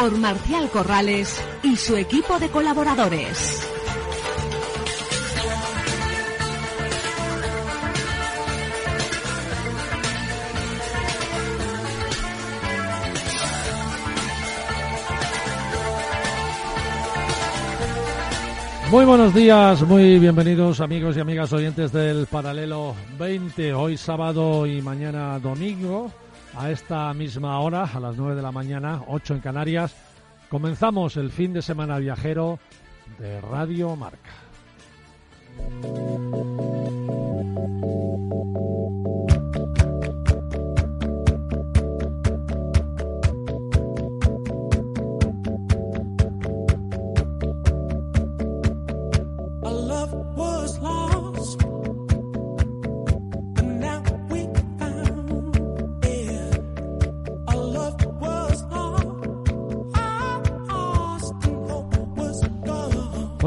por Marcial Corrales y su equipo de colaboradores. Muy buenos días, muy bienvenidos amigos y amigas oyentes del Paralelo 20, hoy sábado y mañana domingo, a esta misma hora, a las 9 de la mañana, 8 en Canarias, comenzamos el fin de semana viajero de Radio Marca.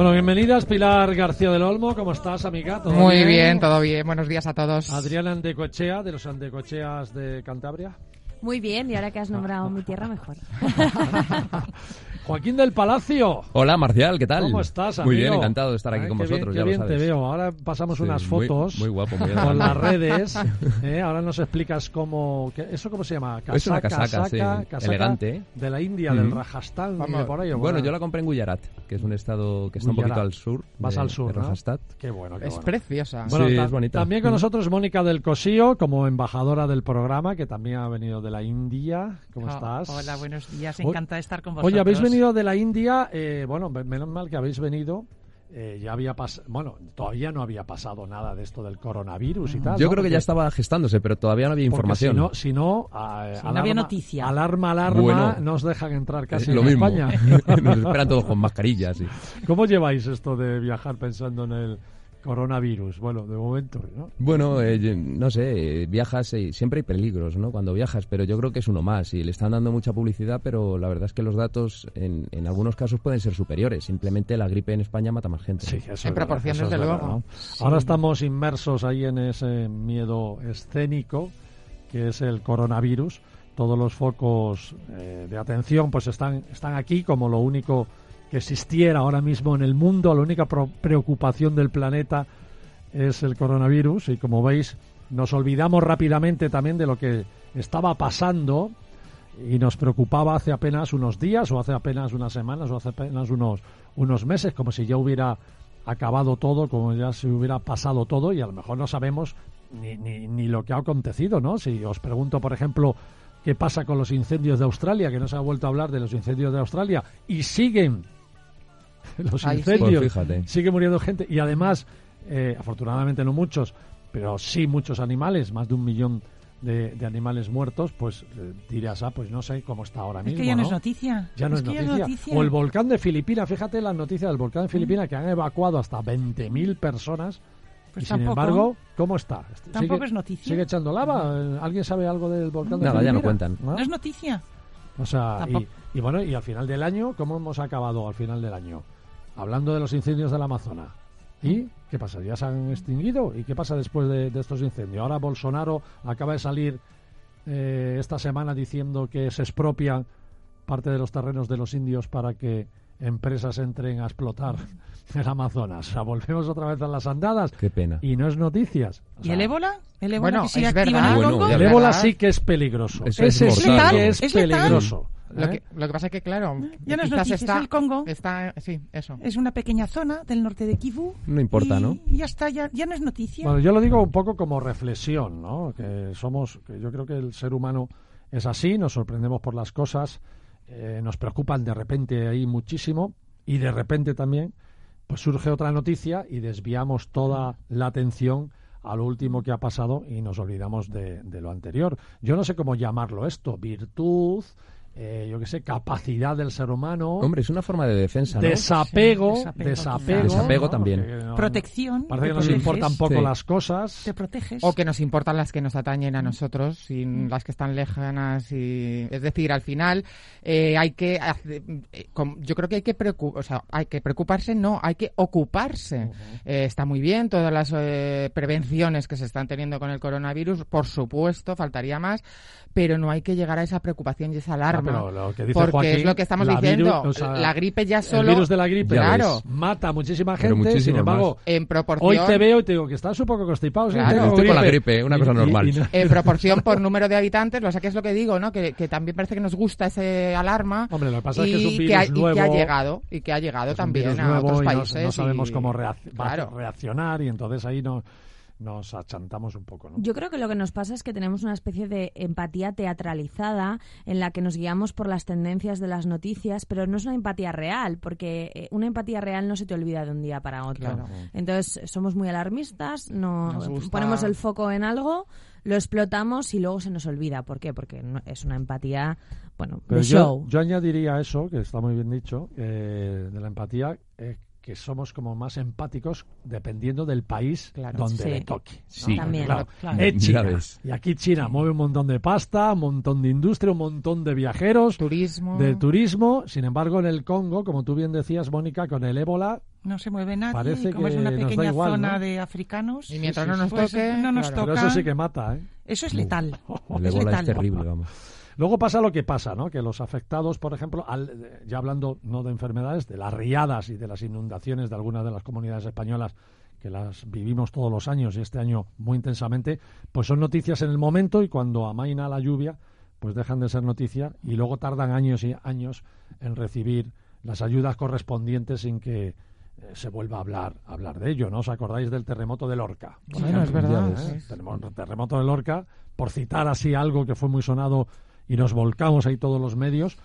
Bueno, bienvenidas Pilar García del Olmo, ¿cómo estás, amiga? ¿Todo Muy bien? todo bien. Buenos días a todos. Adriana Andecochea, de los Andecocheas de Cantabria. Muy bien, y ahora que has nombrado mi tierra, mejor. Joaquín del Palacio. Hola, Marcial, ¿qué tal? ¿Cómo estás, amigo? Muy bien, encantado de estar aquí con vosotros, bien, ya bien te veo. Ahora pasamos unas fotos muy, guapo, muy con las redes. ¿eh? Ahora nos explicas cómo... ¿Eso cómo se llama? Casaca, es una casaca, sí, elegante. De la India, del Rajasthan, por ahí. Bueno, yo la compré en Gujarat, que es un estado que está un poquito al sur. Vas al sur, ¿no? Rajasthan. Qué bueno, qué Es preciosa. Bueno, sí, es bonita. También con nosotros Mónica del Cosío, como embajadora del programa, que también ha venido de la India. ¿Cómo oh, estás? Hola, buenos días. Encantada de estar con vosotros. Oye, habéis venido de la India, eh, bueno, menos mal que habéis venido. Eh, ya había pasado, bueno, todavía no había pasado nada de esto del coronavirus y tal. Yo ¿no? creo que Porque- ya estaba gestándose, pero todavía no había porque información. Si no, si no, ah, Si no había noticia. Alarma, alarma, Bueno. no os dejan entrar casi Es lo en mismo. España. Nos esperan todos con mascarillas. sí. ¿Cómo lleváis esto de viajar pensando en el coronavirus? Bueno, de momento, ¿no? Bueno, eh, no sé, eh, viajas y siempre hay peligros, ¿no? Cuando viajas, pero yo creo que es uno más y le están dando mucha publicidad, pero la verdad es que los datos en, en algunos casos pueden ser superiores. Simplemente la gripe en España mata más gente. Sí, eso En es verdad, proporción, eso es desde verdad, luego. ¿no? Ahora estamos inmersos ahí en ese miedo escénico que es el coronavirus. Todos los focos eh, de atención pues están, están aquí como lo único que existiera ahora mismo en el mundo, la única preocupación del planeta es el coronavirus y como veis nos olvidamos rápidamente también de lo que estaba pasando y nos preocupaba hace apenas unos días o hace apenas unas semanas o hace apenas unos, unos meses, como si ya hubiera acabado todo, como ya se hubiera pasado todo y a lo mejor no sabemos ni, ni, ni lo que ha acontecido, ¿no? Si os pregunto, por ejemplo, qué pasa con los incendios de Australia, que no se ha vuelto a hablar de los incendios de Australia y siguen los Ahí sí. incendios, Pues fíjate. sigue muriendo gente y además, eh, afortunadamente no muchos, pero sí muchos animales, más de un millón de, de animales muertos, pues eh, dirás, ah, pues no sé cómo está ahora Es mismo. que ya no, ¿no? es noticia. Ya no es, que noticia. O el volcán de Filipinas, fíjate las noticias del volcán de Filipinas que han evacuado hasta 20.000 personas. Pues y sin tampoco. embargo, ¿cómo está? Tampoco ¿Sigue- es noticia. ¿Sigue echando lava? Eh, ¿Alguien sabe algo del volcán de Nada, ya no cuentan. ¿No? No es noticia. O sea, y, Tampoco. y bueno, y al final del año, ¿cómo hemos acabado al final del año? Hablando de los incendios del Amazonas. ¿Y qué pasa? ¿Ya se han extinguido? ¿Y qué pasa después de, de estos incendios? Ahora Bolsonaro acaba de salir eh, esta semana diciendo que se expropian parte de los terrenos de los indios para que empresas entren a explotar el Amazonas. O sea, volvemos otra vez a las andadas Qué pena. y no es noticias. O ¿Y el ébola? ¿El ébola Bueno, que sigue es activo en verdad. el ébola sí que es peligroso. Eso es sí que es Es letal. peligroso. Lo ¿eh? que, lo que pasa es que, claro, Ya no es quizás noticia, está, es el Congo. está, sí, eso. Es una pequeña zona del norte de Kivu. No importa, y, ¿no? Y ya está, ya, ya no es noticia. Bueno, yo lo digo un poco como reflexión, ¿no? Que somos, que yo creo que el ser humano es así, nos sorprendemos por las cosas, eh, nos preocupan de repente ahí muchísimo y de repente también, pues surge otra noticia y desviamos toda la atención a lo último que ha pasado y nos olvidamos de, de lo anterior. Yo no sé cómo llamarlo esto, virtud, eh, yo qué sé, capacidad del ser humano, Hombre, es una forma de defensa, ¿no? desapego, Sí, desapego, desapego, quizás. Desapego ¿no? también. No- Protección. Parece que nos proteges, importan poco Sí. las cosas. Te proteges. O que nos importan las que nos atañen a nosotros, sin las que están lejanas. y Es decir, al final eh, hay que. eh, yo creo que hay que, preocu- o sea, hay que preocuparse, no, hay que ocuparse. Eh, está muy bien todas las eh, prevenciones que se están teniendo con el coronavirus, por supuesto, faltaría más, pero no hay que llegar a esa preocupación y esa Ah, alarma. pero lo que dice porque Joaquín, es lo que estamos la diciendo. viru- o sea, la gripe ya El solo. virus de la gripe Claro. mata a muchísima gente, sin embargo, En proporción. hoy te veo y te digo que estás un poco constipado. sí, Claro. Estoy con la gripe, una Y- cosa y- normal. y no- en proporción por número de habitantes, o sea que es lo que digo, ¿no? Que, que también parece que nos gusta ese alarma Hombre, lo que pasa es y, que es un virus ha, y nuevo. que ha llegado y que ha llegado también virus a otros y no- países. no, sabemos y- cómo reac- va a Claro. reaccionar y entonces ahí no, nos achantamos un poco. ¿no? Yo creo que lo que nos pasa es que tenemos una especie de empatía teatralizada en la que nos guiamos por las tendencias de las noticias, pero no es una empatía real, porque eh, una empatía real no se te olvida de un día para otro. Claro. Entonces somos muy alarmistas, no Nos gusta- ponemos el foco en algo, lo explotamos y luego se nos olvida. ¿Por qué? Porque no- es una empatía, bueno, Pero de yo, show. yo añadiría eso, que está muy bien dicho, eh, de la empatía, eh, que somos como más empáticos dependiendo del país Claro. donde Sí. le toque. ¿no? Sí. También. Claro, Claro. es Ya China. Y aquí China mueve un montón de pasta, un montón de industria, un montón de viajeros, Turismo. de turismo. Sin embargo, en el Congo, como tú bien decías, Mónica, con el ébola, No se mueve nadie. Parece y como es una pequeña igual, zona ¿no? de africanos. Y mientras sí, no nos pues, toque, no nos claro. pero eso sí que mata, ¿eh? Eso es letal. El Es letal. terrible, vamos. Luego pasa lo que pasa, ¿no? Que los afectados, por ejemplo, al- ya hablando no de enfermedades, de las riadas y de las inundaciones de algunas de las comunidades españolas que las vivimos todos los años y este año muy intensamente, pues son noticias en el momento y cuando amaina la lluvia, pues dejan de ser noticia y luego tardan años y años en recibir las ayudas correspondientes sin que se vuelva a hablar, a hablar de ello, ¿no? ¿Os acordáis del terremoto de Lorca? por Bueno, es verdad. Sí. El terremoto de Lorca, por citar así algo que fue muy sonado y nos volcamos ahí todos los medios,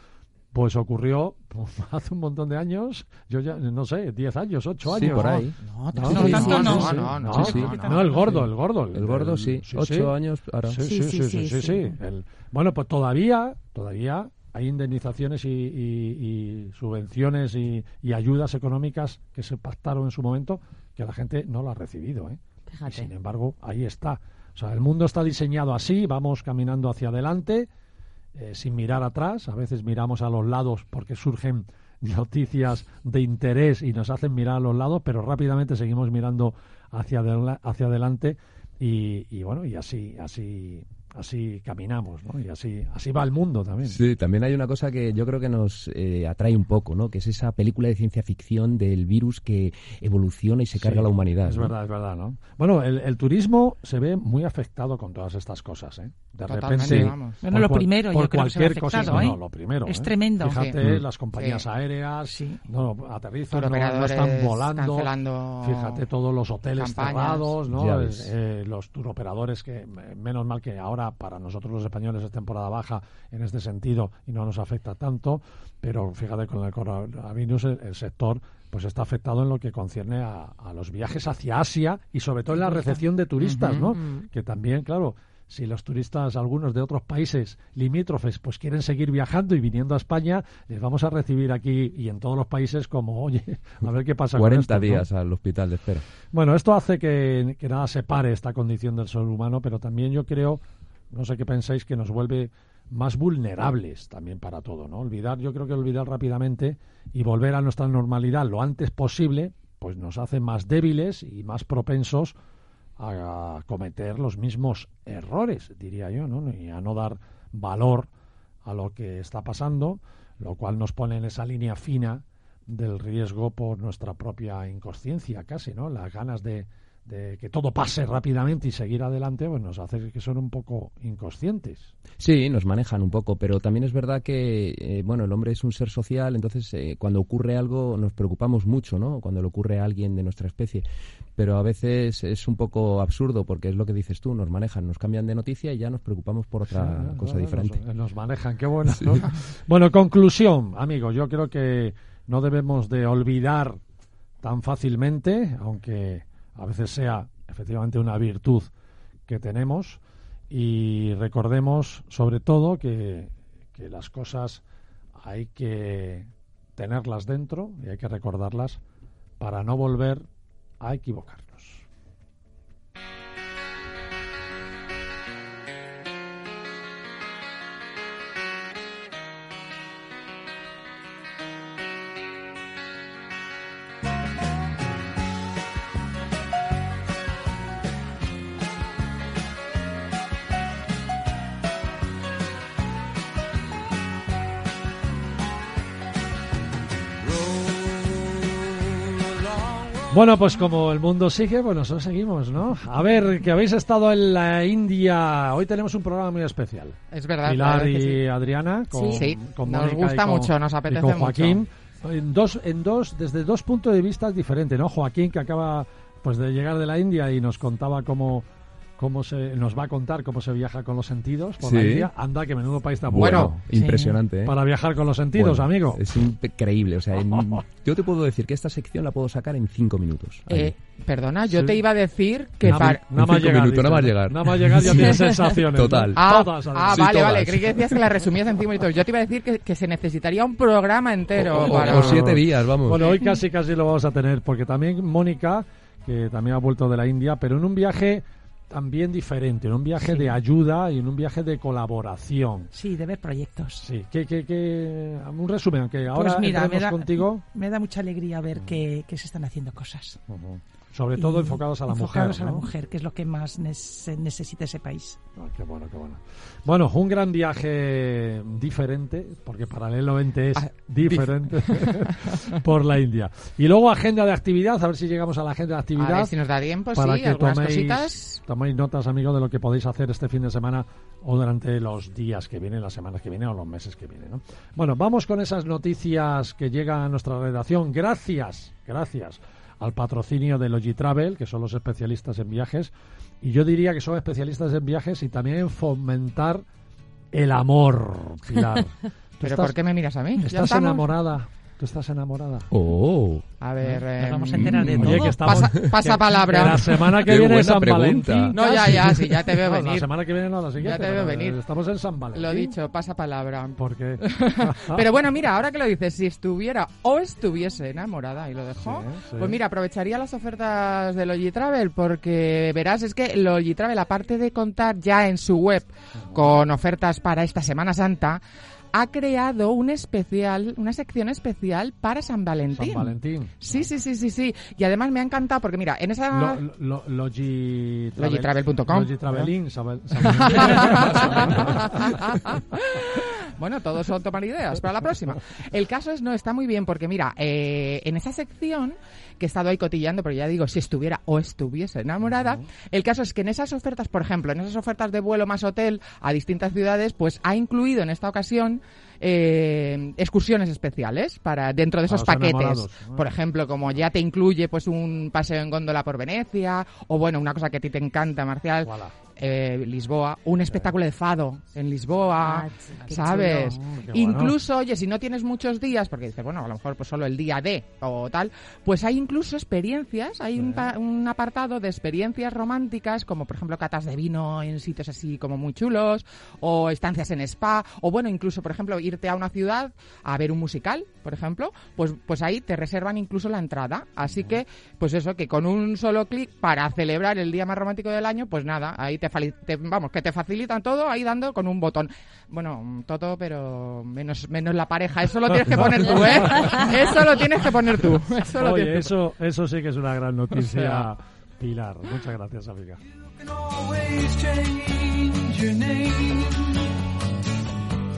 pues ocurrió pues, hace un montón de años, yo ya no sé, 10 años, 8 Sí, años. por ahí. No, No, no, tanto no. no, sí, no, no, no, sí, sí. no, No, el gordo, el gordo. El gordo, sí. Ocho años ahora. Sí, Sí, sí, sí, sí, sí, sí, sí, sí. El- bueno, pues todavía, todavía hay indemnizaciones y, y- y subvenciones y, y ayudas económicas que se pactaron en su momento que la gente no lo ha recibido, ¿eh? Y sin embargo, ahí está. O sea, el mundo está diseñado así, vamos caminando hacia adelante, eh, sin mirar atrás. A veces miramos a los lados porque surgen noticias de interés y nos hacen mirar a los lados, pero rápidamente seguimos mirando hacia, adela- hacia adelante y, y bueno, y así, así, así caminamos, ¿no? Y así, así va el mundo también. Sí, también hay una cosa que yo creo que nos eh, atrae un poco, ¿no? Que es esa película de ciencia ficción del virus que evoluciona y se carga Sí, a la humanidad. Es ¿no? verdad, es verdad, ¿no? Bueno, el, el turismo se ve muy afectado con todas estas cosas, ¿eh? De Totalmente, repente, vamos. Bueno, lo primero, por yo creo que se ve cualquier cosa, ¿eh? no, lo primero, Es ¿eh? tremendo. Fíjate, Sí. las compañías Sí. aéreas, Sí. no, aterrizan, no, no están volando. cancelando Fíjate todos los hoteles campañas. cerrados, ¿no? Eh, eh, los turoperadores que eh, menos mal que ahora para nosotros los españoles es temporada baja en este sentido y no nos afecta tanto, pero fíjate con el coronavirus el, el sector pues está afectado en lo que concierne a, a los viajes hacia Asia y sobre todo en la recepción de turistas, ¿no? Que también, claro, si los turistas, algunos de otros países limítrofes, pues quieren seguir viajando y viniendo a España, les vamos a recibir aquí y en todos los países como, oye, a ver qué pasa con 40 esto, ¿no? días al hospital de espera. Bueno, esto hace que, que nada separe esta condición del ser humano, pero también yo creo, no sé qué pensáis, que nos vuelve más vulnerables también para todo, ¿no? Olvidar, yo creo que olvidar rápidamente y volver a nuestra normalidad lo antes posible, pues nos hace más débiles y más propensos a cometer los mismos errores, diría yo, ¿no? Y a no dar valor a lo que está pasando, lo cual nos pone en esa línea fina del riesgo por nuestra propia inconsciencia, casi, ¿no? Las ganas de, de que todo pase rápidamente y seguir adelante, pues nos hace que son un poco inconscientes. Sí, nos manejan un poco, pero también es verdad que, eh, bueno, el hombre es un ser social, entonces eh, cuando ocurre algo nos preocupamos mucho, ¿no? Cuando le ocurre a alguien de nuestra especie, pero a veces es un poco absurdo porque es lo que dices tú, nos manejan, nos cambian de noticia y ya nos preocupamos por otra Sí, cosa diferente. Nos, nos manejan, qué bueno. ¿no? Bueno, conclusión, amigos, yo creo que no debemos de olvidar tan fácilmente, aunque a veces sea efectivamente una virtud que tenemos, y recordemos sobre todo que, que las cosas hay que tenerlas dentro y hay que recordarlas para no volver a equivocarnos. Bueno, pues como el mundo sigue, pues nosotros seguimos, ¿no? A ver, que habéis estado en la India. Hoy tenemos un programa muy especial. Es verdad. la Pilar verdad y sí. Adriana, con, Sí, con nos y gusta con- mucho, nos y apetece con mucho. Joaquín. En dos, en dos, desde dos puntos de vista diferentes, ¿no? Joaquín, que acaba pues de llegar de la India y nos contaba cómo, cómo se, nos va a contar cómo se viaja con los sentidos por la Sí. India. Anda, que menudo país tan Bueno, bueno. impresionante, ¿eh? Para viajar con los sentidos, Bueno, amigo. Es increíble. O sea, en- yo te puedo decir que esta sección la puedo sacar en cinco minutos. Eh, perdona, yo Sí. te iba a decir que Nada, para... nada más cinco llegar, minutos, nada más dice. llegar. Nada más llegar ya tienes sensaciones. ¿no? Total. Ah, Todas, ah. Sí, vale, todas. vale, creí que decías que la resumías en cinco minutos. Yo te iba a decir que, que se necesitaría un programa entero o, para... o siete días, vamos. Bueno, hoy casi casi lo vamos a tener, porque también Mónica, que también ha vuelto de la India, pero en un viaje también diferente, en un viaje Sí. de ayuda y en un viaje de colaboración. Sí, de ver proyectos. Sí, que, que, que un resumen, aunque ahora pues mira, me da, contigo, me da mucha alegría ver que, que se están haciendo cosas. Sobre todo enfocados a la enfocados mujer. a la ¿no? mujer, que es lo que más nes- necesita ese país. Ah, qué bueno, qué bueno. Bueno, un gran viaje diferente, porque paralelamente es Ah, diferente por la India. Y luego agenda de actividad, a ver si llegamos a la agenda de A actividad. ver si nos da tiempo, para sí, que algunas toméis, cositas. toméis notas, amigos, de lo que podéis hacer este fin de semana o durante los días que vienen, las semanas que vienen o los meses que vienen. ¿no? Bueno, vamos con esas noticias que llegan a nuestra redacción. Gracias, gracias al patrocinio de Logitravel, que son los especialistas en viajes. Y yo diría que son especialistas en viajes y también en fomentar el amor, Pilar. ¿Tú ¿Pero estás- por qué me miras a mí? ¿Ya ¿Estás enamorada? ¿Tú estás enamorada? Oh, A ver... Nos eh, vamos a enterar de Oye, todo. que estamos... Pasa, pasa que- palabra. que la semana que Qué viene es buena San pregunta. Valentín. No, ya, casi. ya, sí, ya te veo No, La venir. semana que viene no, la siguiente. te veo pero, venir. eh, Estamos en San Valentín. Lo dicho, pasa palabra. ¿Por qué? Pero bueno, mira, ahora que lo dices, si estuviera o estuviese enamorada y lo dejó, Sí, sí. pues mira, aprovecharía las ofertas de Logitravel porque verás, es que Logitravel, aparte de contar ya en su web con ofertas para esta Semana Santa, ha creado un especial, una sección especial para San Valentín. San Valentín. Sí, sí, sí, sí, sí. Y además me ha encantado porque mira, en esa... Lo, lo, logi- Logitravel.com. Logitravelín, San- San- bueno, todos son tomar ideas para la próxima. El caso es, no, está muy bien porque mira, eh, en esa sección que he estado ahí cotillando, pero ya digo, si estuviera o estuviese enamorada, el caso es que en esas ofertas, por ejemplo, en esas ofertas de vuelo más hotel a distintas ciudades, pues ha incluido en esta ocasión eh, excursiones especiales para dentro de esos paquetes. Por ejemplo, como ya te incluye pues un paseo en góndola por Venecia, o bueno, una cosa que a ti te encanta, Marcial, Voilà. Eh, Lisboa, un espectáculo de fado en Lisboa, Ah, ¿sabes? chulo. Incluso, oye, si no tienes muchos días, porque dices, bueno, a lo mejor pues solo el día de o tal, pues hay incluso experiencias, hay un, un apartado de experiencias románticas, como por ejemplo catas de vino en sitios así como muy chulos, o estancias en spa, o bueno, incluso, por ejemplo, irte a una ciudad a ver un musical, por ejemplo, pues, pues ahí te reservan incluso la entrada. Así que, pues eso, que con un solo clic para celebrar el día más romántico del año, pues nada, ahí te, te- vamos, que te facilitan todo ahí dando con un botón. Bueno, todo, pero menos, menos la pareja. Eso lo tienes que poner tú, ¿eh? Eso lo tienes que poner tú. Eso lo Oye, eso, eso sí que es una gran noticia, sea. Pilar. Muchas gracias, amiga.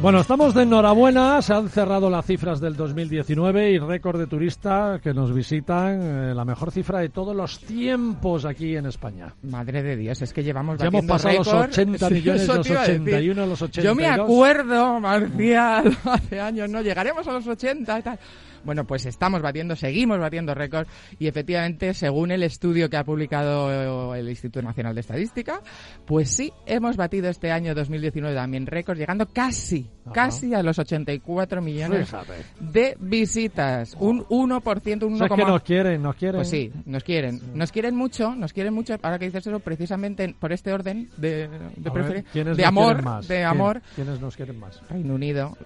Bueno, estamos de enhorabuena. Se han cerrado las cifras del 2019 y récord de turistas que nos visitan. eh, la mejor cifra de todos los tiempos aquí en España. Madre de Dios, es que llevamos Ya hemos pasado los récord. 80 Sí, millones, eso los te iba a decir. 81, los 82. Yo me acuerdo, Marcial, hace años, ¿no? Llegaremos a los 80 y tal. Bueno, pues estamos batiendo, seguimos batiendo récords y efectivamente, según el estudio que ha publicado el Instituto Nacional de Estadística, pues sí, hemos batido este año 2019 también récords, llegando casi, Ajá. casi a los 84 millones Fíjate. de visitas. Un 1%, un O sea, es que 1,1%. nos quieren, nos quieren. Pues sí, nos quieren. Nos quieren mucho, nos quieren mucho. Ahora que dices eso, precisamente por este orden de, de, A ver, preferen- ¿quiénes de amor, más? de ¿Quién- amor. ¿Quiénes nos quieren más? Reino Unido,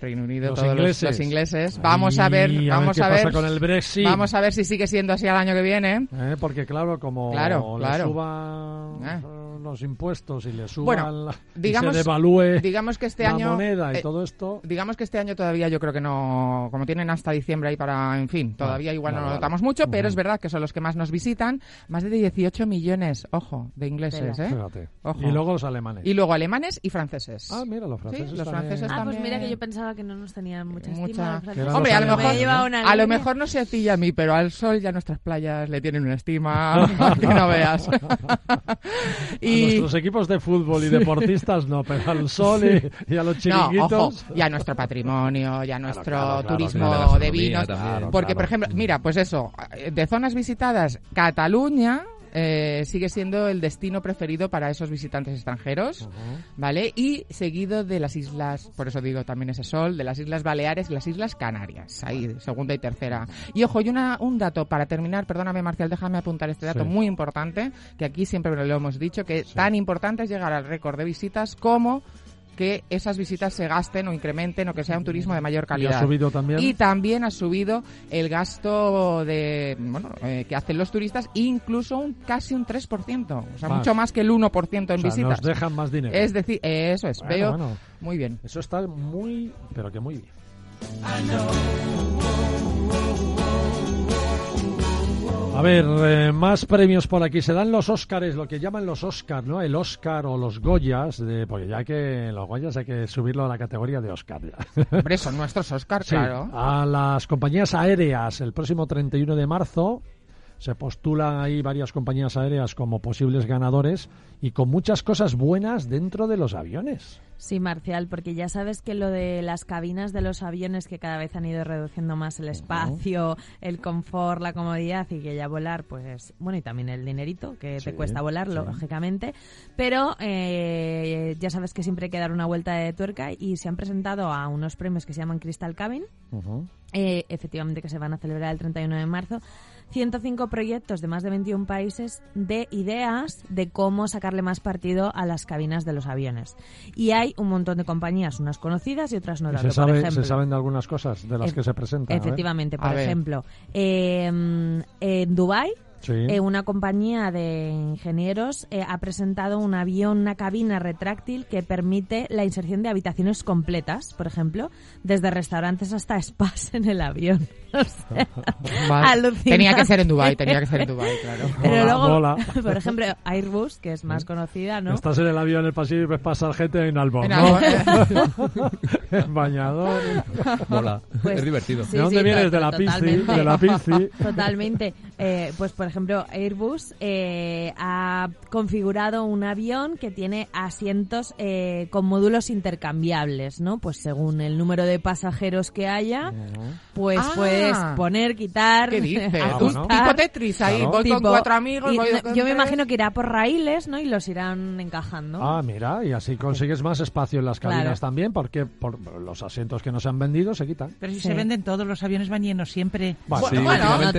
Reino Unido, Los todos los- ingleses. Los, ingleses. Vamos a ver, a ver vamos qué a ver, pasa con el Brexit. vamos a ver si sigue siendo así al año que viene. Eh, porque claro, como Claro, le claro. suban Eh. eh, los impuestos y le suban Bueno, la- y digamos- se devalúe Digamos que este la año moneda y eh, todo esto. Digamos que este año todavía yo creo que no, como tienen hasta diciembre ahí para, en fin, todavía igual vale, no lo vale. notamos mucho, pero es verdad que son los que más nos visitan, más de 18 millones, ojo, de ingleses, ¿eh? Fíjate. Ojo. Y luego los alemanes. Y luego alemanes y franceses. Ah, mira, los franceses. Sí, los también. franceses Ah, pues también. mira que yo pensaba que no nos tenían mucha estima. Mucha- Que eran Hombre, a lo mejor, me lleva una a lo línea. mejor no se atilla a mí, pero al sol ya nuestras playas le tienen una estima que no veas. A y nuestros equipos de fútbol y deportistas no, pero al sol y, y a los no, chiringuitos. ojo, y a nuestro patrimonio, y a nuestro claro, claro, turismo claro, de vinos. Porque, claro. por ejemplo, mira, pues eso, de zonas visitadas, Cataluña eh, sigue siendo el destino preferido para esos visitantes extranjeros, ¿vale? Y seguido de las islas, por eso digo también ese sol, de las Islas Baleares y las Islas Canarias, ahí, segunda y tercera. Y ojo, y una, un dato para terminar, perdóname Marcial, déjame apuntar este dato Sí. muy importante, que aquí siempre lo hemos dicho, que tan importante es llegar al récord de visitas como que esas visitas se gasten o incrementen o que sea un turismo de mayor Y calidad. ha subido también. Y también ha subido el gasto de bueno eh, que hacen los turistas, incluso un casi un 3%, o sea, Más. mucho más que el 1% en o sea, visitas. nos dejan más dinero. Es decir, eh, eso es, Bueno, veo bueno. muy bien. Eso está muy, pero que muy bien. A ver, eh, más premios por aquí. Se dan los Óscares, lo que llaman los Óscar, ¿no? El Óscar o los Goyas, de, porque ya que los Goyas hay que subirlo a la categoría de Óscar. Hombre, son nuestros Oscar, Sí, claro. a las compañías aéreas el próximo 31 de marzo se postulan ahí varias compañías aéreas como posibles ganadores y con muchas cosas buenas dentro de los aviones. Sí, Marcial, porque ya sabes que lo de las cabinas de los aviones que cada vez han ido reduciendo más el espacio, el confort, la comodidad y que ya volar, pues bueno, y también el dinerito que Sí, te cuesta volar, sí. lógicamente. Pero eh, ya sabes que siempre hay que dar una vuelta de tuerca y se han presentado a unos premios que se llaman Crystal Cabin, eh, efectivamente que se van a celebrar el 31 de marzo. 105 proyectos de más de 21 países de ideas de cómo sacarle más partido a las cabinas de los aviones. Y hay un montón de compañías, unas conocidas y otras no Y tanto. se, sabe, por ejemplo, se saben de algunas cosas de las Ef- que se presentan. Efectivamente, por ejemplo, eh, en Dubai Sí. eh, una compañía de ingenieros eh, ha presentado un avión, una cabina retráctil que permite la inserción de habitaciones completas, por ejemplo, desde restaurantes hasta spas en el avión. O sea. Tenía que ser en Dubai, tenía que ser en Dubai, claro. Pero Mola, luego, mola. por ejemplo, Airbus, que es más conocida, ¿no? Estás en el avión en el pasillo y ves pasar gente en albor, En ¿no? en bañador. Mola. Pues, es divertido. sí, ¿De dónde sí, vienes? De la totalmente. de la Pizzi. Totalmente. Eh, pues, por ejemplo, Airbus eh, ha configurado un avión que tiene asientos eh, con módulos intercambiables, ¿no? Pues según el número de pasajeros que haya, pues Ah. Puedes poner, quitar, ¿Qué dices? Ah, Un bueno. tipo Tetris ahí, Claro. voy con cuatro amigos. y voy no- con yo me tres. imagino que irá por raíles, ¿no? Y los irán encajando. Ah, mira, y así consigues más espacio en las cabinas Claro. también, porque por los asientos que no se han vendido se quitan. Pero si Sí. se venden todos, los aviones van llenos siempre. Bueno, Sí, bueno, no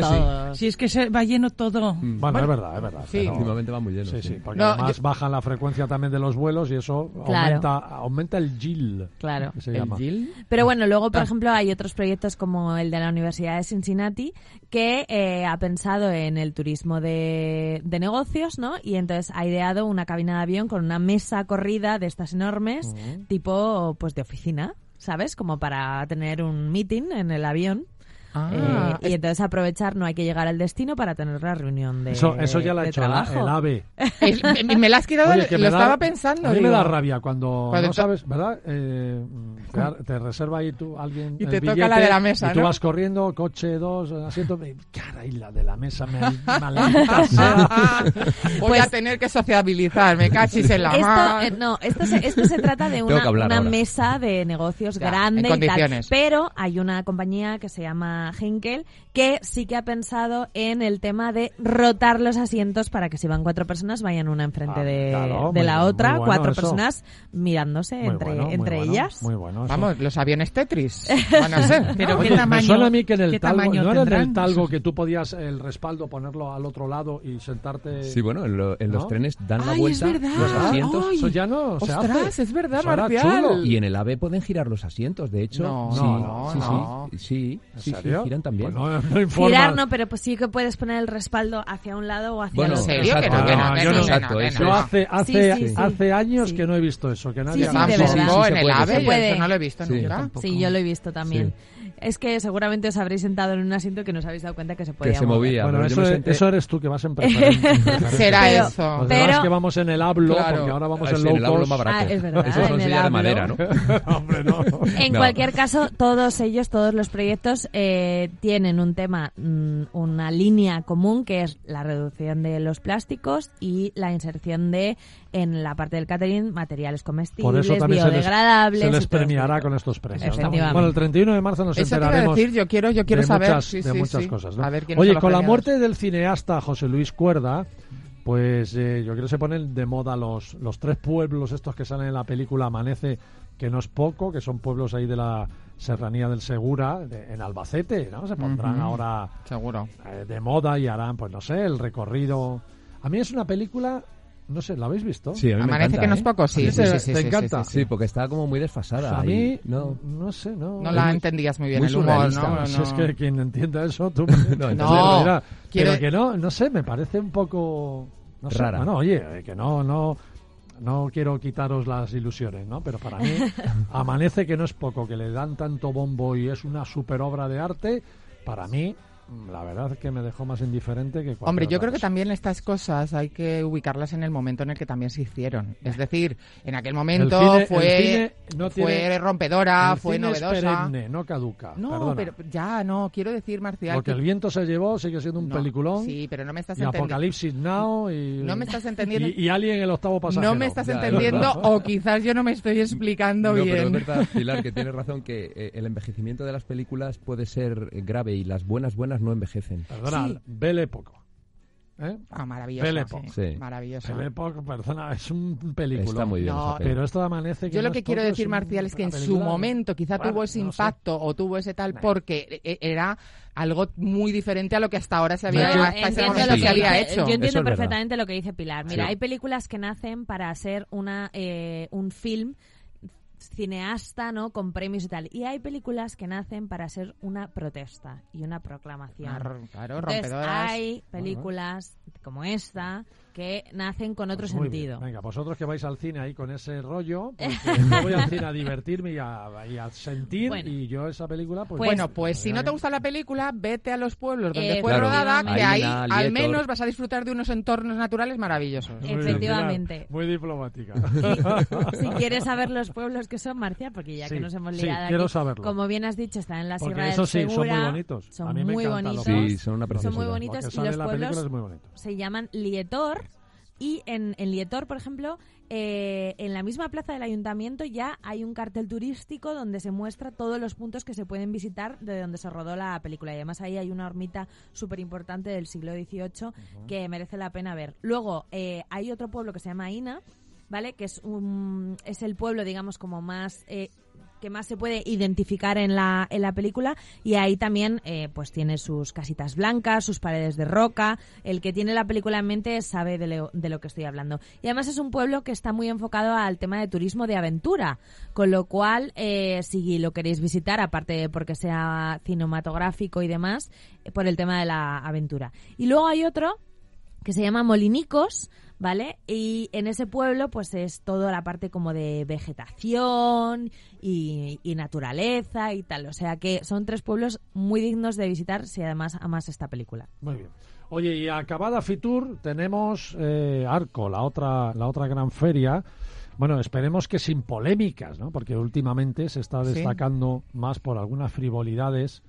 sí. Si es que se va lleno todo. Bueno, es verdad, es verdad. Sí. pero- Últimamente va muy lleno. Sí, sí. sí, porque No, además yo- bajan la frecuencia también de los vuelos y eso Claro. aumenta, aumenta el GIL. Claro. que se ¿El llama. Gil? Pero bueno, luego, por Ah. ejemplo, hay otros proyectos como el de la Universidad de Cincinnati que eh, ha pensado en el turismo de, de negocios, ¿no? Y entonces ha ideado una cabina de avión con una mesa corrida de estas enormes, tipo, pues, de oficina, ¿sabes? Como para tener un meeting en el avión. Ah, Eh, y entonces aprovechar, no hay que llegar al destino para tener la reunión de Eso, eso ya lo ha de hecho el, trabajo. el AVE. es- me, me la has quitado, Oye, que lo me da- estaba pensando. A mí me digo. da rabia cuando, Cuando no to- sabes, ¿verdad? Eh, te, reserva ahí tú, alguien Y el te toca billete la de la mesa, y tú ¿no? vas corriendo, coche, dos, asiento, y, caray, la de la mesa, me maldita sea. Voy Pues- a tener que sociabilizar, me cachis en la Esto, mar. eh, no, esto se, esto se trata de una, una mesa de negocios Ya, grande en y tal. Pero hay una compañía que se llama Henkel, que sí que ha pensado en el tema de rotar los asientos para que si van cuatro personas vayan una enfrente Ah, de, claro, de muy- la otra, bueno cuatro eso. personas mirándose Muy entre, bueno, muy entre bueno, ellas. Muy bueno. eso. Vamos, los aviones Tetris van a ser. Pero Oye, qué tamaño. me suena a mí que en el talgo, tamaño ¿no era en el tendrán? talgo que tú podías el respaldo ponerlo al otro lado y sentarte? Sí, bueno, en, lo- en los trenes dan la Ay, vuelta los asientos Ay. Eso ya no se Ostras, hace. es verdad, Marcial. y en el AVE pueden girar los asientos. De hecho, No, sí, no, sí, no. sí, sí, ¿En sí, sí, serio? giran también. Pues no. Girar no, pero pues sí que puedes poner el respaldo hacia un lado o hacia Bueno, el ¿En otro. serio? Que no, Exacto, que no, que yo no, no. que no, Exacto, que no. Yo hace, hace, Sí, sí, sí. hace años Sí. que no he visto eso. Que nadie Sí, sí, de verdad. en el AVE, yo no lo he visto Sí, nunca. Sí, yo lo he visto también. Es que seguramente os habréis sentado en un asiento que no os habéis dado cuenta que se podía que se mover. movía. Bueno, pero yo eso, me es- senté- eso eres tú que vas en preferencia. Será Pero- eso. Los pero- que vamos en el hablo, Claro. porque ahora vamos Ah, en sí, low el hablo cost. más barato. Ah, es verdad, son el sillas de hablo. madera, ¿no? Hombre, no. En No. cualquier caso, todos ellos, todos los proyectos eh, tienen un tema, mm, una línea común que es la reducción de los plásticos y la inserción de, en la parte del catering, materiales Por comestibles, eso también se les, biodegradables. se les y todo premiará esto. con estos premios. Efectivamente. Bueno, el 31 de marzo nos Eso te iba a enteraremos decir, yo quiero, yo quiero de saber. muchas, sí, de sí, muchas sí. cosas. ¿no? A ver quiénes Oye, con la muerte del cineasta José Luis Cuerda, pues eh, yo creo que se ponen de moda los, los tres pueblos estos que salen en la película Amanece, que no es poco, que son pueblos ahí de la serranía del Segura, de- en Albacete, ¿no? Se pondrán ahora Seguro. eh, de moda y harán, pues no sé, el recorrido. A mí es una película, no sé, ¿la habéis visto? Sí, a mí me Amanece encanta, que no ¿eh? es poco, sí, ¿A ti sí, te- sí, sí, te sí, encanta? sí, sí. Sí, porque está como muy desfasada. a mí, no, no sé, no. No la entendías muy bien muy el humor. ¿no? Si No. es que quien entienda eso, tú No, me no. Pero que no, no sé, me parece un poco no sé, Rara. Bueno, oye, eh, que no, no, no quiero quitaros las ilusiones, ¿no? Pero para mí amanece que no es poco, que le dan tanto bombo y es una super obra de arte. Para mí, la verdad es que me dejó más indiferente que Hombre, yo creo que cosa. también estas cosas hay que ubicarlas en el momento en el que también se hicieron. Es decir, en aquel momento El cine- fue, el cine no fue tiene- rompedora, El fue cine es novedosa. perenne, no caduca. No, perdona. pero ya, no, quiero decir, Marcial. Lo que que- el viento se llevó sigue siendo un No, peliculón. Sí, pero no me estás y entendiendo. Apocalipsis Now y... No me estás entendiendo. Y, y Alien el octavo pasajero. No me estás Ya, entendiendo es o quizás yo no me estoy explicando No, pero bien. es verdad, Pilar, que tienes razón que eh, el envejecimiento de las películas puede ser eh, grave y las buenas buenas no envejecen. Perdona, Sí. vele poco. ¿Eh? Ah, maravilloso. Belle Époque. Sí. Maravilloso. Belle Époque, perdona, es un película. Está muy bien. No. Pero esto amanece que Yo lo que quiero decir, Marcial, es que en su momento quizá Bueno, tuvo ese no sé. impacto o tuvo ese tal porque e- era algo muy diferente a lo que hasta ahora se había, hasta ese lo que hecho. Yo entiendo es verdad. perfectamente lo que dice Pilar. Mira, Sí. hay películas que nacen para ser una eh, un film cineasta, ¿no? Con premios y tal. Y hay películas que nacen para ser una protesta y una proclamación. Ro- Claro, Entonces, rompedoras. hay películas como esta que nacen con otro Pues muy bien. sentido. Venga, vosotros que vais al cine ahí con ese rollo, porque yo voy al cine a divertirme y a, y a sentir, Bueno. y yo esa película, pues... bueno, pues si no te gusta la película, vete a los pueblos donde Eh, fue Claro. rodada, que ahí al Lietor. menos vas a disfrutar de unos entornos naturales maravillosos. Muy Efectivamente. Muy diplomática. si quieres saber los pueblos que son, Marcia, porque ya Sí, que nos hemos sí, liado quiero aquí, saberlo. como bien has dicho, está en la Porque Sierra eso del sí, son muy bonitos. Son A mí me muy bonitos. Sí, son una Son preciosidad. muy bonitos y los pueblos muy se llaman Lietor y en, en Lietor, por ejemplo, eh, en la misma plaza del ayuntamiento ya hay un cartel turístico donde se muestra todos los puntos que se pueden visitar de donde se rodó la película. Y además ahí hay una ermita súper importante del siglo XVIII que merece la pena ver. Luego eh, hay otro pueblo que se llama Ina, ¿vale? Que es, un, es el pueblo, digamos, como más... eh, que más se puede identificar en la, en la película y ahí también eh, pues tiene sus casitas blancas, sus paredes de roca. El que tiene la película en mente sabe de lo, de lo que estoy hablando. Y además es un pueblo que está muy enfocado al tema de turismo de aventura, con lo cual eh, si lo queréis visitar, aparte porque sea cinematográfico y demás, eh, por el tema de la aventura. Y luego hay otro que se llama Molinicos, ¿vale? Y en ese pueblo pues es toda la parte como de vegetación y, y naturaleza y tal. O sea que son tres pueblos muy dignos de visitar si además amas esta película. Muy bien. Oye, y acabada Fitur tenemos eh, Arco, la otra, la otra gran feria. Bueno, esperemos que sin polémicas, ¿no? Porque últimamente se está Sí. destacando más por algunas frivolidades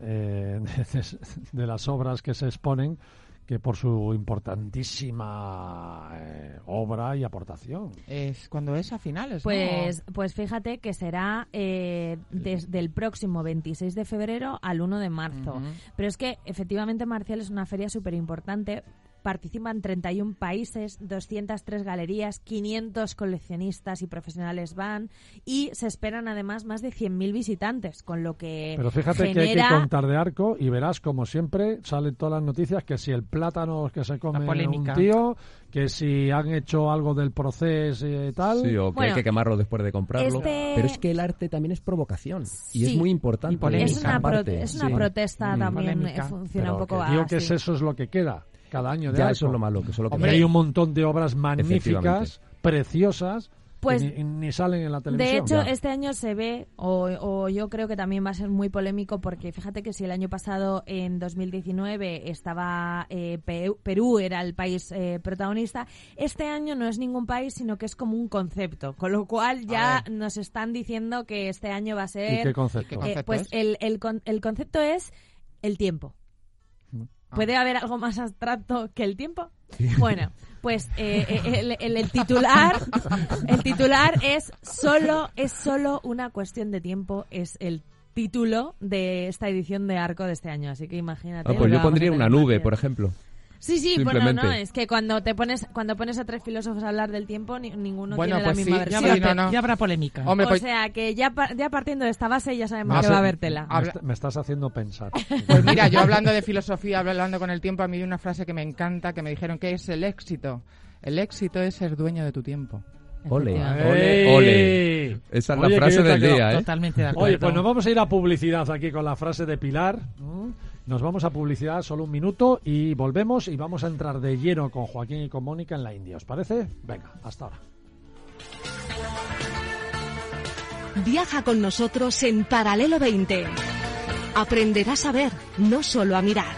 eh, de, de las obras que se exponen que por su importantísima eh, obra y aportación. Es cuando es a finales, ¿no? Pues, pues fíjate que será eh, desde el próximo 26 de febrero al 1 de marzo. Pero es que efectivamente Marcial es una feria súper importante. Participan 31 países, 203 galerías, 500 coleccionistas y profesionales van y se esperan además más de 100.000 visitantes, con lo que Pero fíjate que hay genera... que contar de arco y verás, como siempre, salen todas las noticias que si el plátano que se come un tío, que si han hecho algo del proceso y tal. Sí, o que Bueno, hay que quemarlo después de comprarlo. este- Pero es que el arte también es provocación. Y Sí. es muy importante. Y polémica. es una, pro- es una Sí. protesta Mm. también, eh, Polémica. funciona Pero un poco que digo que así. es eso es lo que queda cada año de Ya, arco. eso es lo malo, que Hombre, hay un montón de obras magníficas, preciosas, Pues, que ni, ni salen en la De televisión. hecho, Ya. este año se ve, o, o yo creo que también va a ser muy polémico, porque fíjate que si el año pasado, en 2019, estaba eh, Pe- Perú, era el país eh, protagonista, este año no es ningún país, sino que es como un concepto. Con lo cual ya nos están diciendo que este año va a ¿Y ser... qué concepto? ¿Qué eh, pues es? el, el, con- el concepto es el tiempo. Ah. ¿Puede haber algo más abstracto que el tiempo? Bueno, pues eh, eh, el, el- el titular, el titular es solo es solo una cuestión de tiempo. Es el título de esta edición de Arco de este año. Así que imagínate. Ah, pues yo pondría una nube, por ejemplo. Sí, sí, bueno, no, es que cuando te pones cuando pones a tres filósofos a hablar del tiempo, ni- ninguno Bueno, tiene pues la misma sí, ya versión. no, no. Ya habrá polémica. Hombre, O pues, sea que ya, ya partiendo de esta base ya sabemos Me que va a haber tela. me, Habla- est- me estás haciendo pensar. pues mira, yo hablando de filosofía, hablando con el tiempo, a mí hay una frase que me encanta, que me dijeron que es el éxito. El éxito es ser dueño de tu tiempo. Ole, ole, ole. Esa es la Oye, frase del día, ¿eh? Totalmente de acuerdo. Oye, pues nos vamos a ir a publicidad aquí con la frase de Pilar. ¿m? Nos vamos a publicidad solo un minuto y volvemos y vamos a entrar de lleno con Joaquín y con Mónica en la India. ¿Os parece? Venga, hasta ahora. Viaja con nosotros en Paralelo 20. Aprenderás a ver, no solo a mirar.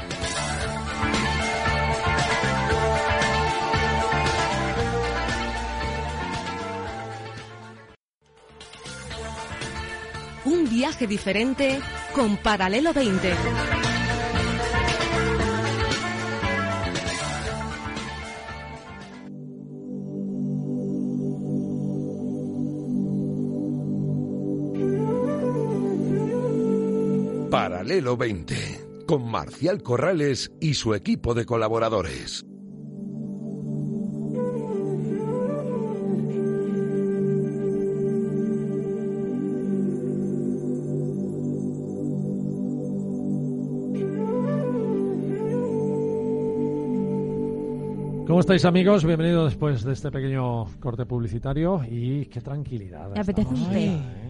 Un viaje diferente con Paralelo 20. Paralelo 20, con Marcial Corrales y su equipo de colaboradores. ¿Cómo estáis amigos? Bienvenidos después de este pequeño corte publicitario y qué tranquilidad. Me apetece estamos, un té.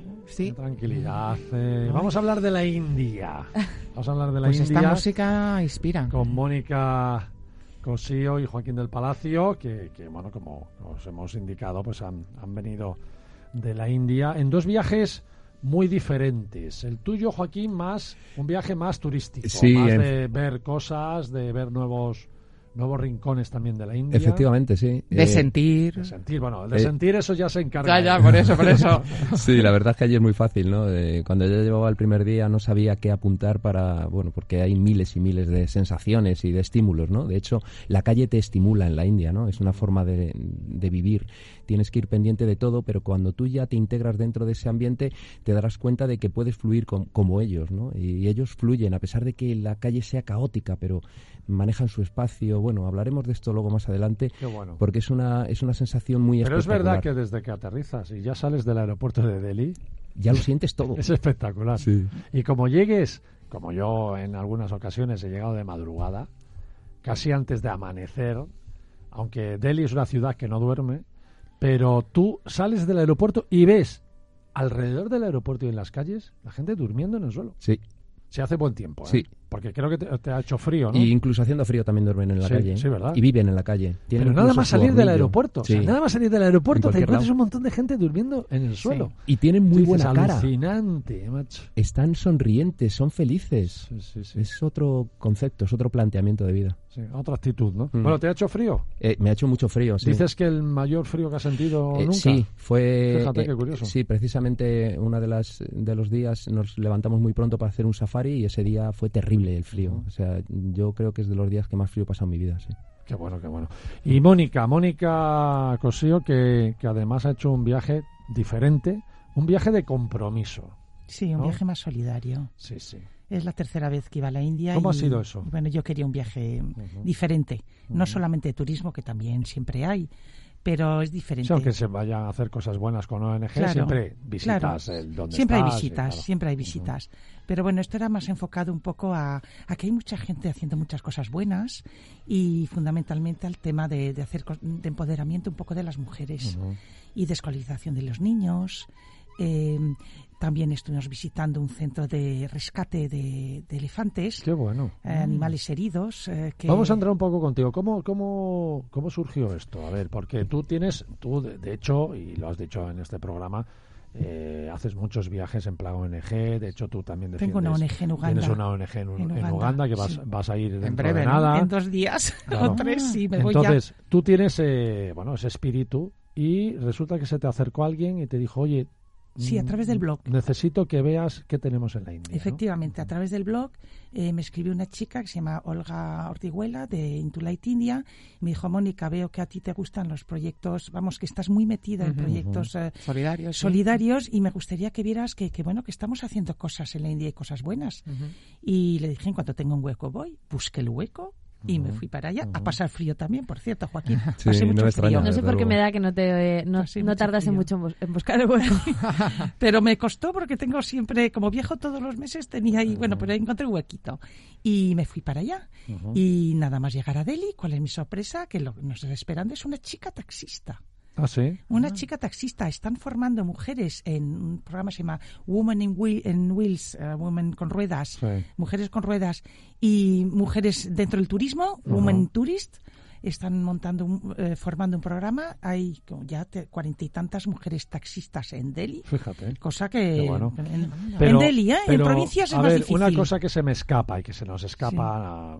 Tranquilidad. Eh, vamos a hablar de la India. Vamos a hablar de la Pues India esta música inspira. con Mónica Cosío y Joaquín del Palacio, que, que, bueno, como os hemos indicado, pues han, han venido de la India en dos viajes muy diferentes. El tuyo, Joaquín, más un viaje más turístico, Sí, más en- de ver cosas, de ver nuevos nuevos rincones también de la India. Efectivamente, sí. De Eh, sentir. De sentir, bueno, el de Eh, sentir eso ya se encarga. Ya, ya, por eso, por eso. Sí, la verdad es que allí es muy fácil, ¿no? Eh, cuando yo llevaba el primer día no sabía qué apuntar para, bueno, porque hay miles y miles de sensaciones y de estímulos, ¿no? De hecho, la calle te estimula en la India, ¿no? Es una forma de, de vivir. Tienes que ir pendiente de todo, pero cuando tú ya te integras dentro de ese ambiente, te darás cuenta de que puedes fluir com- como ellos, ¿no? Y ellos fluyen, a pesar de que la calle sea caótica, pero manejan su espacio. Bueno, hablaremos de esto luego más adelante, Qué bueno. porque es una, es una sensación muy Pero es verdad que desde que aterrizas y ya sales del aeropuerto de Delhi, Ya lo sientes todo. es espectacular. Sí. Y como llegues, como yo en algunas ocasiones he llegado de madrugada, casi antes de amanecer, aunque Delhi es una ciudad que no duerme, pero tú sales del aeropuerto y ves alrededor del aeropuerto y en las calles la gente durmiendo en el suelo. Sí. Se hace buen tiempo, ¿eh? Sí. Porque creo que te, te ha hecho frío, ¿no? Y incluso haciendo frío también duermen en la Sí, calle. ¿eh? sí, ¿verdad? Y viven en la calle. Tienen Pero nada más salir del aeropuerto. O sea, Sí. nada más salir del aeropuerto te cualquier encuentras lado. un montón de gente durmiendo en el suelo. Y tienen muy dices, buena cara. Alucinante, macho. Están sonrientes, son felices. Sí, sí, sí. Es otro concepto, es otro planteamiento de vida. Sí, otra actitud, ¿no? Mm. Bueno, ¿te ha hecho frío? Eh, me ha hecho mucho frío. Sí. Dices que el mayor frío que has sentido Eh, nunca. sí, fue. Fíjate eh, qué curioso. Sí, precisamente una de las de los días nos levantamos muy pronto para hacer un safari y ese día fue terrible terrible el frío. O sea, yo creo que es de los días que más frío he pasado en mi vida, sí. Qué bueno, qué bueno. Y Mónica, Mónica Cosío, que, que además ha hecho un viaje diferente, un viaje de compromiso. Sí, un ¿no? viaje más solidario. Sí, sí. Es la tercera vez que iba a la India. ¿Cómo ha sido eso? Bueno, yo quería un viaje diferente. No solamente de turismo, que también siempre hay, pero es diferente. Sí, aunque se vayan a hacer cosas buenas con ONG, Claro, siempre visitas claro. el donde siempre hay estás visitas, claro. siempre hay visitas. Pero bueno, esto era más enfocado un poco a, a que hay mucha gente haciendo muchas cosas buenas y fundamentalmente al tema de, de hacer de empoderamiento un poco de las mujeres y de escolarización de los niños. Eh, también estuvimos visitando un centro de rescate de, de elefantes, Qué bueno. eh, animales heridos. eh, que... Vamos a entrar un poco contigo. ¿Cómo, cómo, ¿Cómo surgió esto? A ver, porque tú tienes, tú de, de hecho, y lo has dicho en este programa, eh, haces muchos viajes en plan ONG. De hecho, tú también Tengo una defiendes- ONG en Uganda. Tienes una ONG en, En en Uganda, que vas, sí. vas a ir dentro breve, de nada. En dos días Claro. o tres, sí, me voy ya. Entonces, tú tienes eh, bueno, ese espíritu y resulta que se te acercó alguien y te dijo, oye, Sí, a través del blog. Necesito que veas qué tenemos en la India. ¿no? Efectivamente, a través del blog eh, me escribió una chica que se llama Olga Ortiguela de Intulite India. Me dijo, Mónica, veo que a ti te gustan los proyectos, vamos, que estás muy metida en proyectos eh, Solidarios. sí. solidarios y me gustaría que vieras que, que, bueno, que estamos haciendo cosas en la India y cosas buenas. Y le dije, en cuanto tenga un hueco voy, busqué el hueco y me fui para allá. A pasar frío también, por cierto, Joaquín. Sí, Pasé no mucho extraña. frío. No sé por qué me da que no te eh, no, no mucho tardase frío. mucho en, bus- en buscar el hueco. Pero me costó porque tengo siempre, como viajo todos los meses, tenía ahí, bueno, pero encontré un huequito. Y me fui para allá. Y nada más llegar a Delhi, ¿cuál es mi sorpresa? Que lo que nos está esperando es una chica taxista. Ah, sí. Una chica taxista. Están formando mujeres en un programa que se llama Women in, Wheel- in Wheels, eh, Women con ruedas, Sí. mujeres con ruedas y mujeres dentro del turismo, Women Tourist. Están montando, un- eh, formando un programa. Hay ya cuarenta y tantas mujeres taxistas en Delhi. Fíjate. Cosa que bueno. en, Delhi, ¿eh? pero, en provincias es a más ver, difícil. Una cosa que se me escapa y que se nos escapa ah,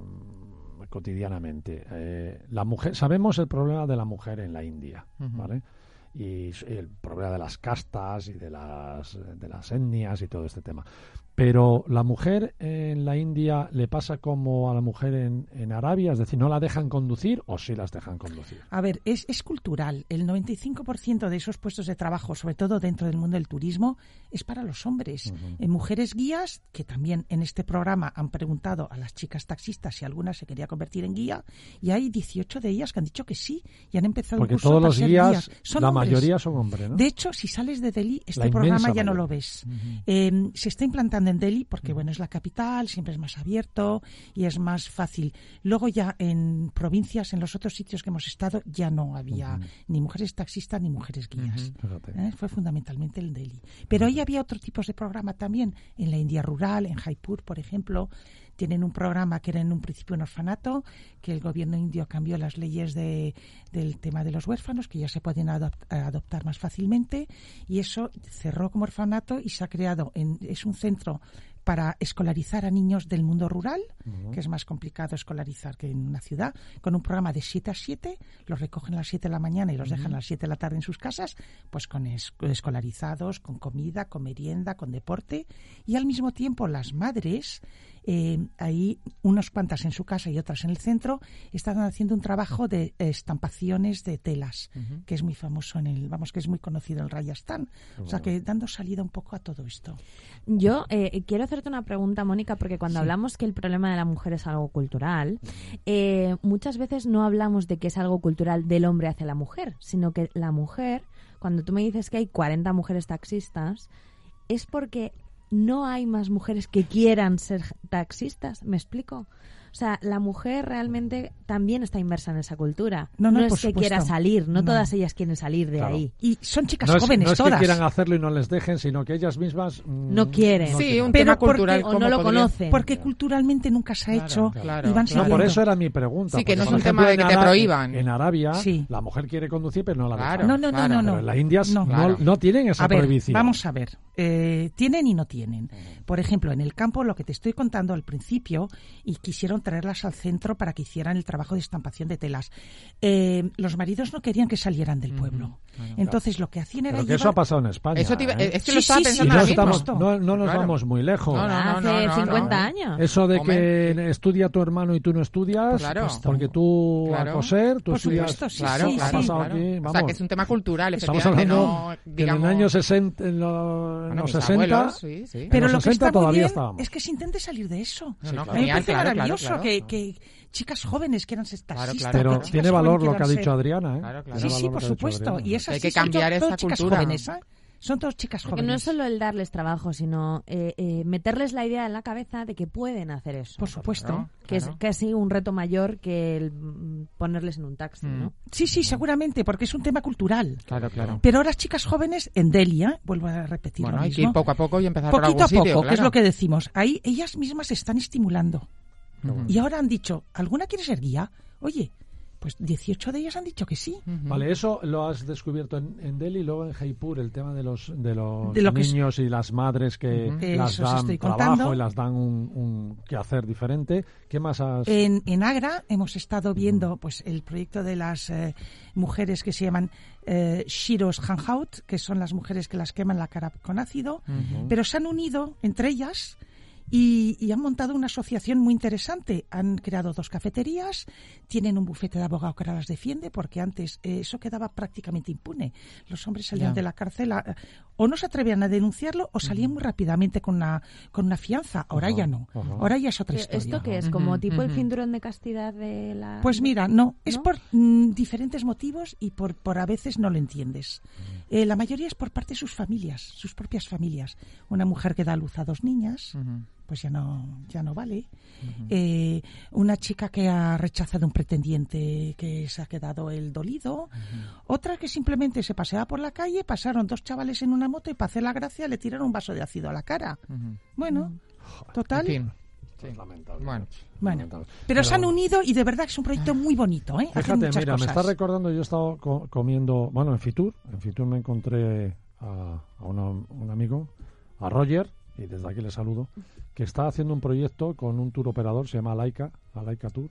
cotidianamente. Eh, la mujer, sabemos el problema de la mujer en la India, ¿vale? Y s- el problema de las castas y de las, de las etnias y todo este tema. Pero la mujer en la India le pasa como a la mujer en, en Arabia, es decir, ¿no la dejan conducir o sí las dejan conducir? A ver, es, es cultural. El 95% de esos puestos de trabajo, sobre todo dentro del mundo del turismo, es para los hombres. En mujeres guías, que también en este programa han preguntado a las chicas taxistas si alguna se quería convertir en guía, y hay 18 de ellas que han dicho que sí, y han empezado Porque un curso todos para los ser guías, Son la hombres. mayoría son hombres, ¿no? De hecho, si sales de Delhi, este La programa ya no lo ves. Eh, se está implantando en Delhi porque, bueno, es la capital, siempre es más abierto y es más fácil. Luego ya en provincias, en los otros sitios que hemos estado, ya no había ni mujeres taxistas ni mujeres guías. ¿eh? Fue fundamentalmente el Delhi. Pero ahí había otro tipo de programa también. En la India rural, en Jaipur, por ejemplo, tienen un programa que era en un principio un orfanato, que el gobierno indio cambió las leyes de, del tema de los huérfanos, que ya se pueden adop- adoptar más fácilmente, y eso cerró como orfanato y se ha creado, en, es un centro para escolarizar a niños del mundo rural, que es más complicado escolarizar que en una ciudad, con un programa de 7 a 7, los recogen a las 7 de la mañana y los dejan a las 7 de la tarde en sus casas, pues con es- escolarizados, con comida, con merienda, con deporte, y al mismo tiempo las madres, eh, ahí unas cuantas en su casa y otras en el centro, están haciendo un trabajo de estampaciones de telas, que es muy famoso en el, vamos, que es muy conocido en el Rayastán. O sea que dando salida un poco a todo esto. Yo eh, quiero hacerte una pregunta, Mónica, porque cuando hablamos que el problema de la mujer es algo cultural, eh, muchas veces no hablamos de que es algo cultural del hombre hacia la mujer, sino que la mujer, cuando tú me dices que hay 40 mujeres taxistas, es porque no hay más mujeres que quieran ser taxistas. ¿Me explico? O sea, la mujer realmente también está inmersa en esa cultura. No, no, es que supuesto. quiera salir, no, No. todas ellas quieren salir de Claro. ahí. Y son chicas No es, jóvenes no es que todas. quieran hacerlo y no les dejen, sino que ellas mismas mm, No quieren. no Sí, quieren. un Pero tema porque- cultural. o ¿cómo no lo conocen. Porque culturalmente nunca se ha hecho claro, y van claro. No, por eso era mi pregunta. Sí, que porque, no es un ejemplo, tema de que te prohíban. En Arabia, Sí. la mujer quiere conducir, pero no la Claro. dejan. No, no, no, Claro. no, no. Pero en la India No. no, no tienen esa A ver, prohibición. vamos a ver. Eh, tienen y no tienen. Por ejemplo, en el campo, lo que te estoy contando al principio, y quisieron traerlas al centro para que hicieran el trabajo de estampación de telas. Eh, los maridos no querían que salieran del pueblo. Entonces lo que hacían era Pero que eso ha pasado en España. Eso te iba- ¿eh? es que Sí, lo estaba sí, sí, pensando no, ahora estamos- no- no nos Claro. vamos muy lejos. No, no, no, Hace no, no, 50 no. años. Eso de Hombre. que estudia tu hermano y tú no estudias, Claro. porque tú Claro. a coser, tú Por estudias. supuesto, sí, Claro, sí, ha claro, sí. pasado claro. aquí, O sea, vamos. que es un tema cultural, Estamos hablando no, que en digamos, los años 60, en los, en bueno, los mis 60, abuelos, sí, sí. Pero los lo que 60 está muy todavía bien estábamos. es que se intente salir de eso. No, no, A mí me parece claro, maravilloso claro. que, que chicas jóvenes quieran ser Claro, taxistas. claro, Pero claro. tiene valor lo que ha dicho ser- Adriana, ¿eh? Claro, claro. Tiene Sí, sí, por supuesto. Y esas Hay que son cambiar todas esa chicas cultura. jóvenes, ¿eh? Son todas chicas Porque jóvenes. no es solo el darles trabajo, sino eh, eh, meterles la idea en la cabeza de que pueden hacer eso. Por supuesto. Claro, Que es casi un reto mayor que el mm, ponerles en un taxi, Mm. ¿no? Sí, sí, seguramente, porque es un tema cultural. Claro, claro. Pero ahora chicas jóvenes en Delia, vuelvo a repetir Bueno, lo hay que ir poco a poco y empezar por poquito algún a poco, sitio, que es lo que decimos. Ahí ellas mismas se están estimulando. Y ahora han dicho, ¿alguna quiere ser guía? Oye, pues 18 de ellas han dicho que sí. Vale, eso lo has descubierto en, en Delhi y luego en Jaipur, el tema de los, de los De lo que es- niños y las madres que Ujú. las dan trabajo contando. y las dan un, un quehacer diferente. ¿Qué más has...? En, en Agra hemos estado viendo pues el proyecto de las eh, mujeres que se llaman eh, Shiros Hanhout, que son las mujeres que las queman la cara con ácido, pero se han unido entre ellas y, y han montado una asociación muy interesante. Han creado dos cafeterías, tienen un bufete de abogado que ahora las defiende, porque antes eh, eso quedaba prácticamente impune. Los hombres salían de la cárcel a- o no se atrevían a denunciarlo o salían muy rápidamente con una, con una fianza. Ahora ya no. Ahora ya es otra Pero historia. ¿Esto qué es? ¿Como tipo el cinturón de castidad de la...? Pues mira, no, es ¿No? por mm, diferentes motivos y por, por a veces no lo entiendes. Eh, la mayoría es por parte de sus familias, sus propias familias. Una mujer que da a luz a dos niñas. Pues ya no, ya no vale. Eh, una chica que ha rechazado un pretendiente que se ha quedado el dolido. Otra que simplemente se paseaba por la calle, pasaron dos chavales en una moto y para hacer la gracia le tiraron un vaso de ácido a la cara. Bueno, total. En fin. Lamentable. Bueno. Bueno, Lamentable. pero se han unido y de verdad es un proyecto muy bonito, ¿eh? Fíjate, mira, me está recordando, yo he estado co- comiendo, bueno, en Fitur, en Fitur me encontré a, a una- un amigo, a Roger, y desde aquí le saludo, que está haciendo un proyecto con un tour operador, se llama Laika, a Laika Tour,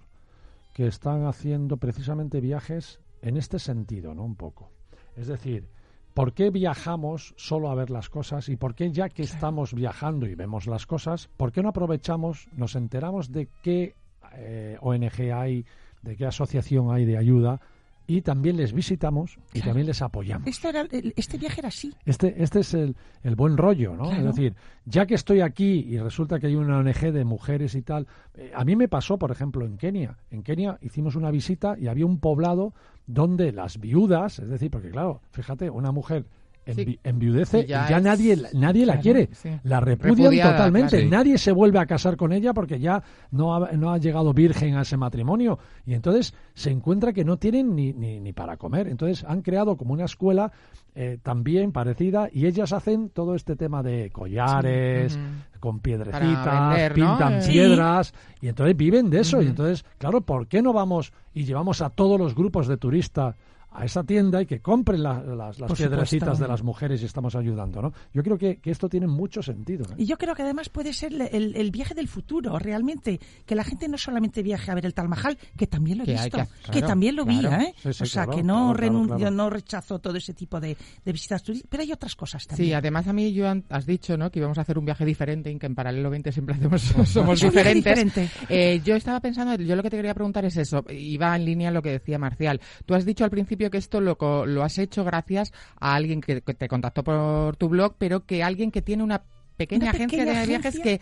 que están haciendo precisamente viajes en este sentido, ¿no? Un poco. Es decir, ¿por qué viajamos solo a ver las cosas? ¿Y por qué ya que estamos viajando y vemos las cosas, por qué no aprovechamos, nos enteramos de qué eh, ONG hay, de qué asociación hay de ayuda y también les visitamos y Claro. también les apoyamos? Esto era, el- este viaje era así. Este, este es el, el buen rollo, ¿no? Claro. Es decir, ya que estoy aquí y resulta que hay una ONG de mujeres y tal, eh, a mí me pasó, por ejemplo, en Kenia. En Kenia hicimos una visita y había un poblado donde las viudas, es decir, porque claro, fíjate, una mujer envi- Sí. enviudece Y ya ya, es- nadie, nadie la quiere. sí. La repudian Repudiada, totalmente. claro. Nadie se vuelve a casar con ella porque ya no ha, no ha llegado virgen a ese matrimonio. Y entonces se encuentra que no tienen ni, ni, ni para comer. Entonces han creado como una escuela eh, también parecida y ellas hacen todo este tema de collares, con piedrecitas, pintan piedras y entonces viven de eso. Y entonces, claro, ¿por qué no vamos y llevamos a todos los grupos de turistas a esa tienda y que compren la- las, las piedrecitas supuesto. de las mujeres y estamos ayudando, ¿no? Yo creo que, que esto tiene mucho sentido. ¿eh? Y yo creo que además puede ser el, el- el viaje del futuro, realmente. Que la gente no solamente viaje a ver el Taj Mahal, que también lo he Que visto. que- también lo vi, claro. ¿eh? Sí, sí, o sea, claro, que no, renuncio, claro. no rechazo todo ese tipo de, de visitas turísticas. Pero hay otras cosas también. Sí, además a mí, Joan, has dicho ¿no? que íbamos a hacer un viaje diferente y que en Paralelo 20 siempre hacemos, somos diferentes. diferente. Eh, yo estaba pensando, yo lo que te quería preguntar es eso, y va en línea lo que decía Marcial. Tú has dicho al principio que esto lo, lo has hecho gracias a alguien que, que te contactó por tu blog, pero que alguien que tiene una pequeña Una agencia pequeña de viajes que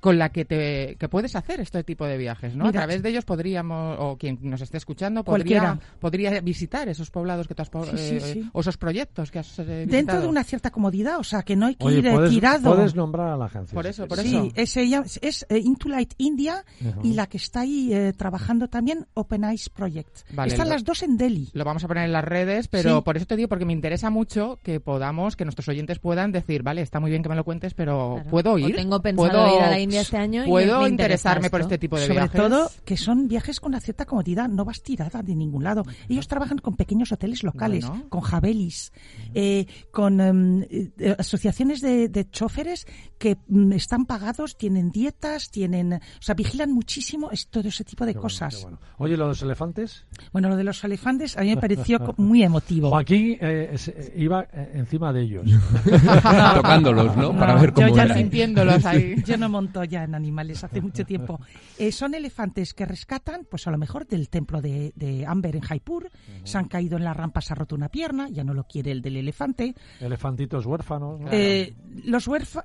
con la que te que puedes hacer este tipo de viajes, ¿no? Mira, a través de ellos podríamos, o quien nos esté escuchando, podría, Cualquiera. podría visitar esos poblados que tú has, Sí, sí, eh, sí. o esos proyectos que has eh, Dentro de una cierta comodidad, o sea, que no hay que Oye, ir eh, puedes, tirado. puedes nombrar a la agencia. Por eso, por eso. Sí, es, ella- es eh, Into Light India y la que está ahí eh, trabajando también Open Eyes Project. Vale, Están lo- las dos en Delhi. Lo vamos a poner en las redes, pero Sí. por eso te digo, porque me interesa mucho que podamos, que nuestros oyentes puedan decir, vale, está muy bien que me lo cuentes, pero Claro. ¿puedo O ir? tengo pensado ¿Puedo, ir a la India India este año y Puedo me interesarme interesa por este tipo de Sobre viajes. todo que son viajes con una cierta comodidad, no vas tirada de ningún lado. Ellos trabajan con pequeños hoteles locales, Bueno. con jabelis, eh, con em, eh, asociaciones de, de choferes que mm, están pagados, tienen dietas, tienen, o sea, vigilan muchísimo es todo ese tipo de Qué cosas. bueno. Oye, ¿lo de los elefantes? Bueno, lo de los elefantes a mí me pareció muy emotivo. Joaquín eh, eh, iba eh, encima de ellos. Tocándolos, ¿no? Para ver cómo yo ya. Sintiéndolos ahí. Yo no monto ya en animales hace mucho tiempo. Eh, son elefantes que rescatan, pues a lo mejor del templo de, de Amber en Jaipur. Se han caído en la rampa, se ha roto una pierna, ya no lo quiere el del elefante. Elefantitos huérfanos. ¿no? Eh, los huérfa-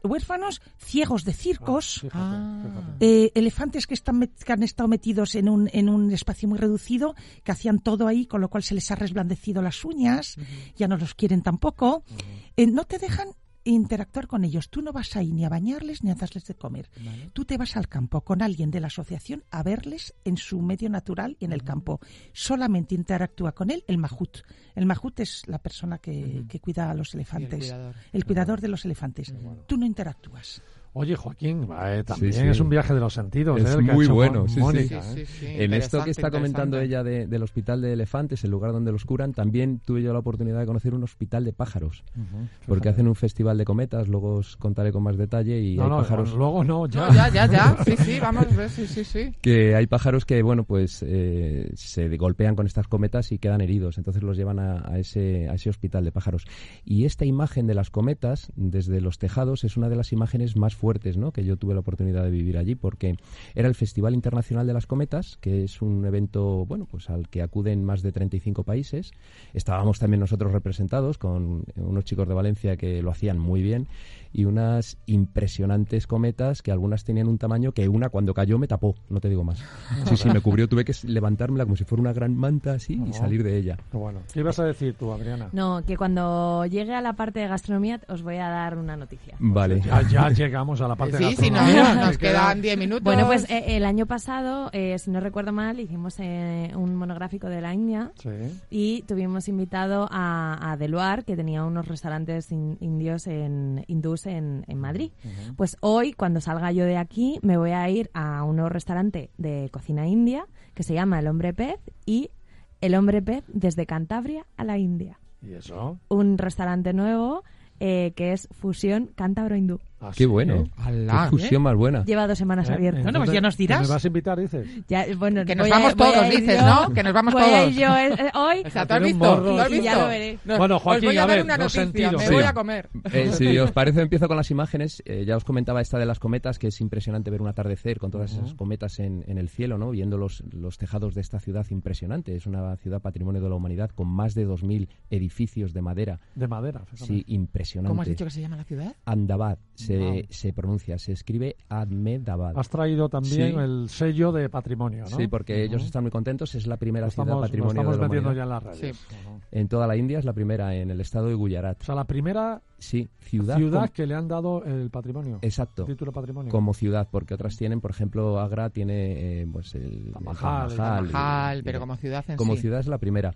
ciegos de circos. Ah. fíjate. eh, elefantes que, están que han estado metidos en un, en un espacio muy reducido, que hacían todo ahí, con lo cual se les ha resblandecido las uñas, ya no los quieren tampoco. Eh, no te dejan interactuar con ellos. Tú no vas ahí ni a bañarles ni a darles de comer. Tú te vas al campo con alguien de la asociación a verles en su medio natural y en el campo. Solamente interactúa con él el mahut. El mahut es la persona que, que cuida a los elefantes. cuidador. el cuidador de los elefantes. Tú no interactúas. Oye, Joaquín, eh, también Sí, sí. es un viaje de los sentidos. Es eh, muy bueno, sí, sí. Mónica, Sí, eh. sí, sí, En esto que está comentando ella de- del hospital de elefantes, el lugar donde los curan, también tuve yo la oportunidad de conocer un hospital de pájaros, Ujú, porque hacen un festival de cometas, luego os contaré con más detalle y No, hay no, pájaros luego no, ya. No, ya, ya, ya. Sí, sí, vamos, sí, sí, sí. que hay pájaros que bueno pues eh, se golpean con estas cometas y quedan heridos entonces los llevan a, a ese a ese hospital de pájaros y esta imagen de las cometas desde los tejados es una de las imágenes más fuertes ¿no? que yo tuve la oportunidad de vivir allí porque era el Festival Internacional de las Cometas que es un evento bueno pues al que acuden más de 35 países estábamos también nosotros representados con unos chicos de Valencia que lo hacían muy bien y unas impresionantes cometas que algunas tenían un tamaño que una cuando cayó me tapó, no te digo más. Sí, sí, me cubrió, tuve que levantármela como si fuera una gran manta así y salir de ella. Qué bueno. ¿Qué ibas a decir tú, Adriana? No, que cuando llegue a la parte de gastronomía os voy a dar una noticia. Vale. Ya, ya llegamos a la parte Sí, de si no, gastronomía. nos que quedan 10 minutos. Bueno, pues eh, el año pasado, eh, si no recuerdo mal, hicimos eh, un monográfico de la India Sí. y tuvimos invitado a, a Deluar, que tenía unos restaurantes in- indios en hindús en, en Madrid. Pues hoy, cuando salga yo de aquí, me voy a ir a un nuevo restaurante de cocina india que se llama El Hombre Pez y El Hombre Pez desde Cantabria a la India. ¿Y eso? Un restaurante nuevo eh, que es fusión cántabro-hindú. Ah, Qué sí, bueno. ¿eh? Alá, Qué fusión más buena. Lleva dos semanas ¿Eh? abierto. Bueno, pues ya nos dirás. ¿Me vas a invitar, dices? Ya, bueno, Que nos a- vamos a todos, dices, yo- ¿no? Que nos vamos voy a todos. ir yo eh, eh, hoy. O sea, ¿tú has visto? morro. ¿Tú has Y ya visto? lo veré. No, Bueno, os Joaquín, voy a, a dar ver, una noticia, me Sí. voy a comer. Eh, si os parece, empiezo con las imágenes. Eh, ya os comentaba esta de las cometas, que es impresionante ver un atardecer con todas esas cometas en, en el cielo, ¿no? Viendo los, los tejados de esta ciudad impresionante. Es una ciudad patrimonio de la humanidad con más de 2.000 edificios de madera. De madera. Sí, impresionante. ¿Cómo has dicho que se llama la ciudad? Ahmedabad se, Wow. se pronuncia, se escribe Ahmedabad. Has traído también Sí. el sello de patrimonio, ¿no? Sí, porque ellos están muy contentos. Es la primera ciudad estamos, lo patrimonio estamos de la metiendo humanidad. ya en las redes. Sí. En toda la India es la primera, en el estado de Gujarat. O sea, la primera Sí, ciudad. ciudad que le han dado el patrimonio. Exacto. El título patrimonio. Como ciudad, porque otras tienen, por ejemplo, Agra tiene eh, pues el, Taj el Mahal, Taj el Mahal, Majal, y- pero y- como ciudad en como sí. ciudad es la primera.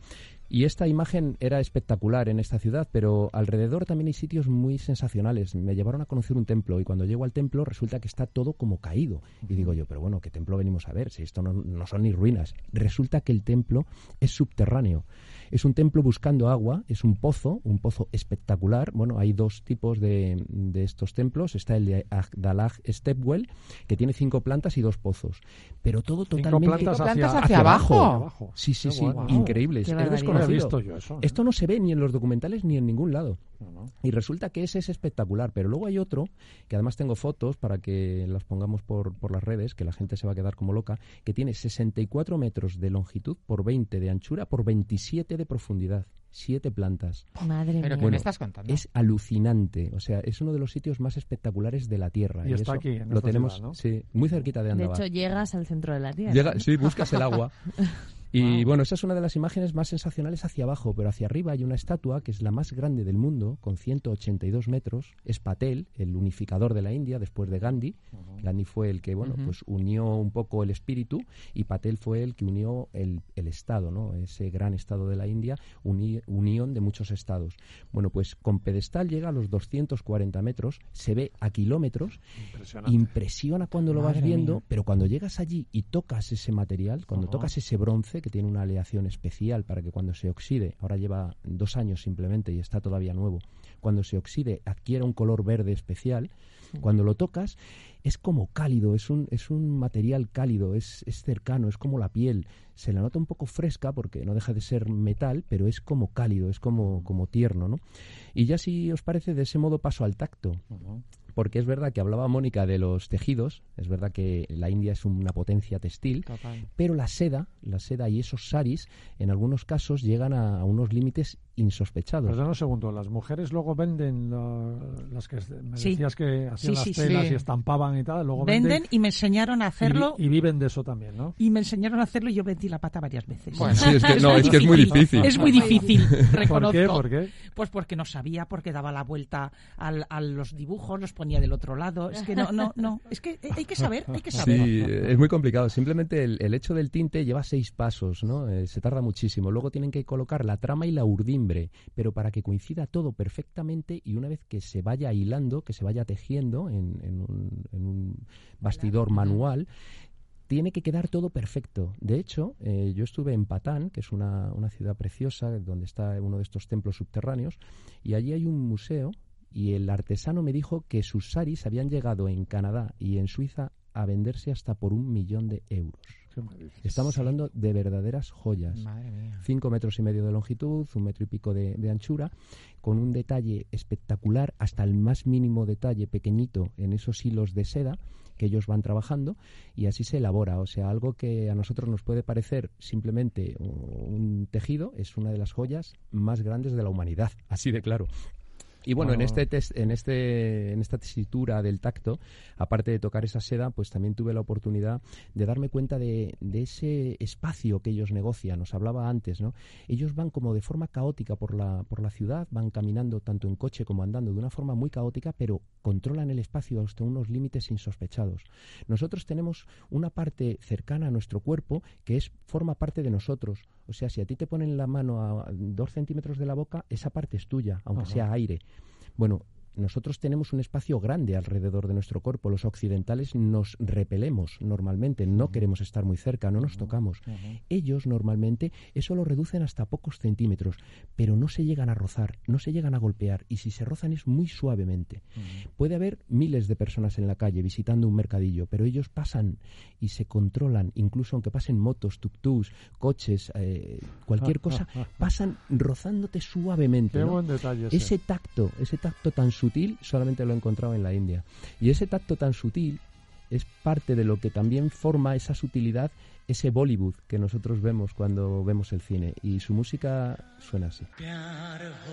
Y esta imagen era espectacular en esta ciudad, pero alrededor también hay sitios muy sensacionales. Me llevaron a conocer un templo y cuando llego al templo resulta que está todo como caído. Y digo yo, pero bueno, ¿qué templo venimos a ver? Si esto no, no son ni ruinas. Resulta que el templo es subterráneo. Es un templo buscando agua, es un pozo, un pozo espectacular. Bueno, hay dos tipos de, de estos templos. Está el de Agdalag Stepwell, que tiene cinco plantas y dos pozos. Pero todo Cinco totalmente plantas hacia, plantas hacia abajo. abajo. Sí, sí, sí, bueno. increíble. Es desconocido. visto yo eso. ¿eh? Esto no se ve ni en los documentales ni en ningún lado. No, no. Y resulta que ese es espectacular. Pero luego hay otro, que además tengo fotos para que las pongamos por, por las redes, que la gente se va a quedar como loca, que tiene 64 metros de longitud por 20 de anchura por 27 de profundidad. Siete plantas. Madre ¿Pero mía. qué me estás contando? Es alucinante. O sea, es uno de los sitios más espectaculares de la Tierra. Y está eso aquí, en lo tenemos, ciudad, ¿no? sí, muy cerquita de De Andaba. hecho, llegas al centro de la Tierra. Llega, sí, buscas el agua. Y bueno, esa es una de las imágenes más sensacionales hacia abajo, pero hacia arriba hay una estatua que es la más grande del mundo, con 182 metros. Es Patel, el unificador de la India después de Gandhi. Gandhi fue el que, bueno, pues unió un poco el espíritu y Patel fue el que unió el, el Estado, ¿no? Ese gran Estado de la India, unión de muchos estados. Bueno, pues con pedestal llega a los 240 metros, se ve a kilómetros, impresiona cuando lo vas viendo, pero cuando llegas allí y tocas ese material, cuando tocas ese bronce, que tiene una aleación especial para que cuando se oxide, ahora lleva dos años simplemente y está todavía nuevo, cuando se oxide adquiera un color verde especial, cuando lo tocas es como cálido, es un, es un material cálido, es, es cercano, es como la piel. Se la nota un poco fresca porque no deja de ser metal, pero es como cálido, es como, como tierno, ¿no? Y ya si os parece, de ese modo paso al tacto porque es verdad que hablaba Mónica de los tejidos, es verdad que la India es una potencia textil, pero la seda, la seda y esos saris, en algunos casos llegan a, unos límites insospechados. Perdón un segundo, las mujeres luego venden las que me decías que hacían las telas y estampaban y tal, luego venden, y me enseñaron a hacerlo y, viven de eso también, ¿no? Y me enseñaron a hacerlo y yo vendí la pata varias veces. Sí, es que, no, es que es muy difícil. Es muy difícil, ¿Por qué? ¿Por qué? Pues porque no sabía, porque daba la vuelta a los dibujos, los ponía del otro lado. Es que no, no, no. Es que hay que saber, hay que saber. Sí, es muy complicado. Simplemente el, hecho del tinte lleva seis pasos, ¿no? Eh, se tarda muchísimo. Luego tienen que colocar la trama y la pero para que coincida todo perfectamente y una vez que se vaya hilando, que se vaya tejiendo en, un, bastidor manual, tiene que quedar todo perfecto. De hecho, eh, yo estuve en Patán, que es una, una, ciudad preciosa, donde está uno de estos templos subterráneos, y allí hay un museo y el artesano me dijo que sus saris habían llegado en Canadá y en Suiza a venderse hasta por un millón de euros. Estamos hablando de verdaderas joyas. Cinco metros y medio de longitud, un metro y pico de, anchura, con un detalle espectacular, hasta el más mínimo detalle pequeñito en esos hilos de seda que ellos van trabajando y así se elabora. O sea, algo que a nosotros nos puede parecer simplemente un tejido es una de las joyas más grandes de la humanidad, así de claro. Y bueno, en este en este en esta tesitura del tacto, aparte de tocar esa seda, pues también tuve la oportunidad de darme cuenta de, de, ese espacio que ellos negocian. Os hablaba antes, ¿no? Ellos van como de forma caótica por la por la ciudad, van caminando tanto en coche como andando de una forma muy caótica, pero controlan el espacio hasta unos límites insospechados. Nosotros tenemos una parte cercana a nuestro cuerpo que es forma parte de nosotros. O sea, si a ti te ponen la mano a dos centímetros de la boca, esa parte es tuya, aunque sea aire. Bueno, nosotros tenemos un espacio grande alrededor de nuestro cuerpo. Los occidentales nos repelemos normalmente, no queremos estar muy cerca, no nos tocamos. Ellos normalmente eso lo reducen hasta pocos centímetros, pero no se llegan a rozar, no se llegan a golpear y si se rozan es muy suavemente. Puede haber miles de personas en la calle visitando un mercadillo, pero ellos pasan y se controlan, incluso aunque pasen motos, tuk-tuks, coches, eh, cualquier cosa, pasan rozándote suavemente. ese tacto, ese tacto tan sutil solamente lo he encontrado en la India. Y ese tacto tan sutil es parte de lo que también forma esa sutilidad, ese Bollywood que nosotros vemos cuando vemos el cine. Y su música suena así.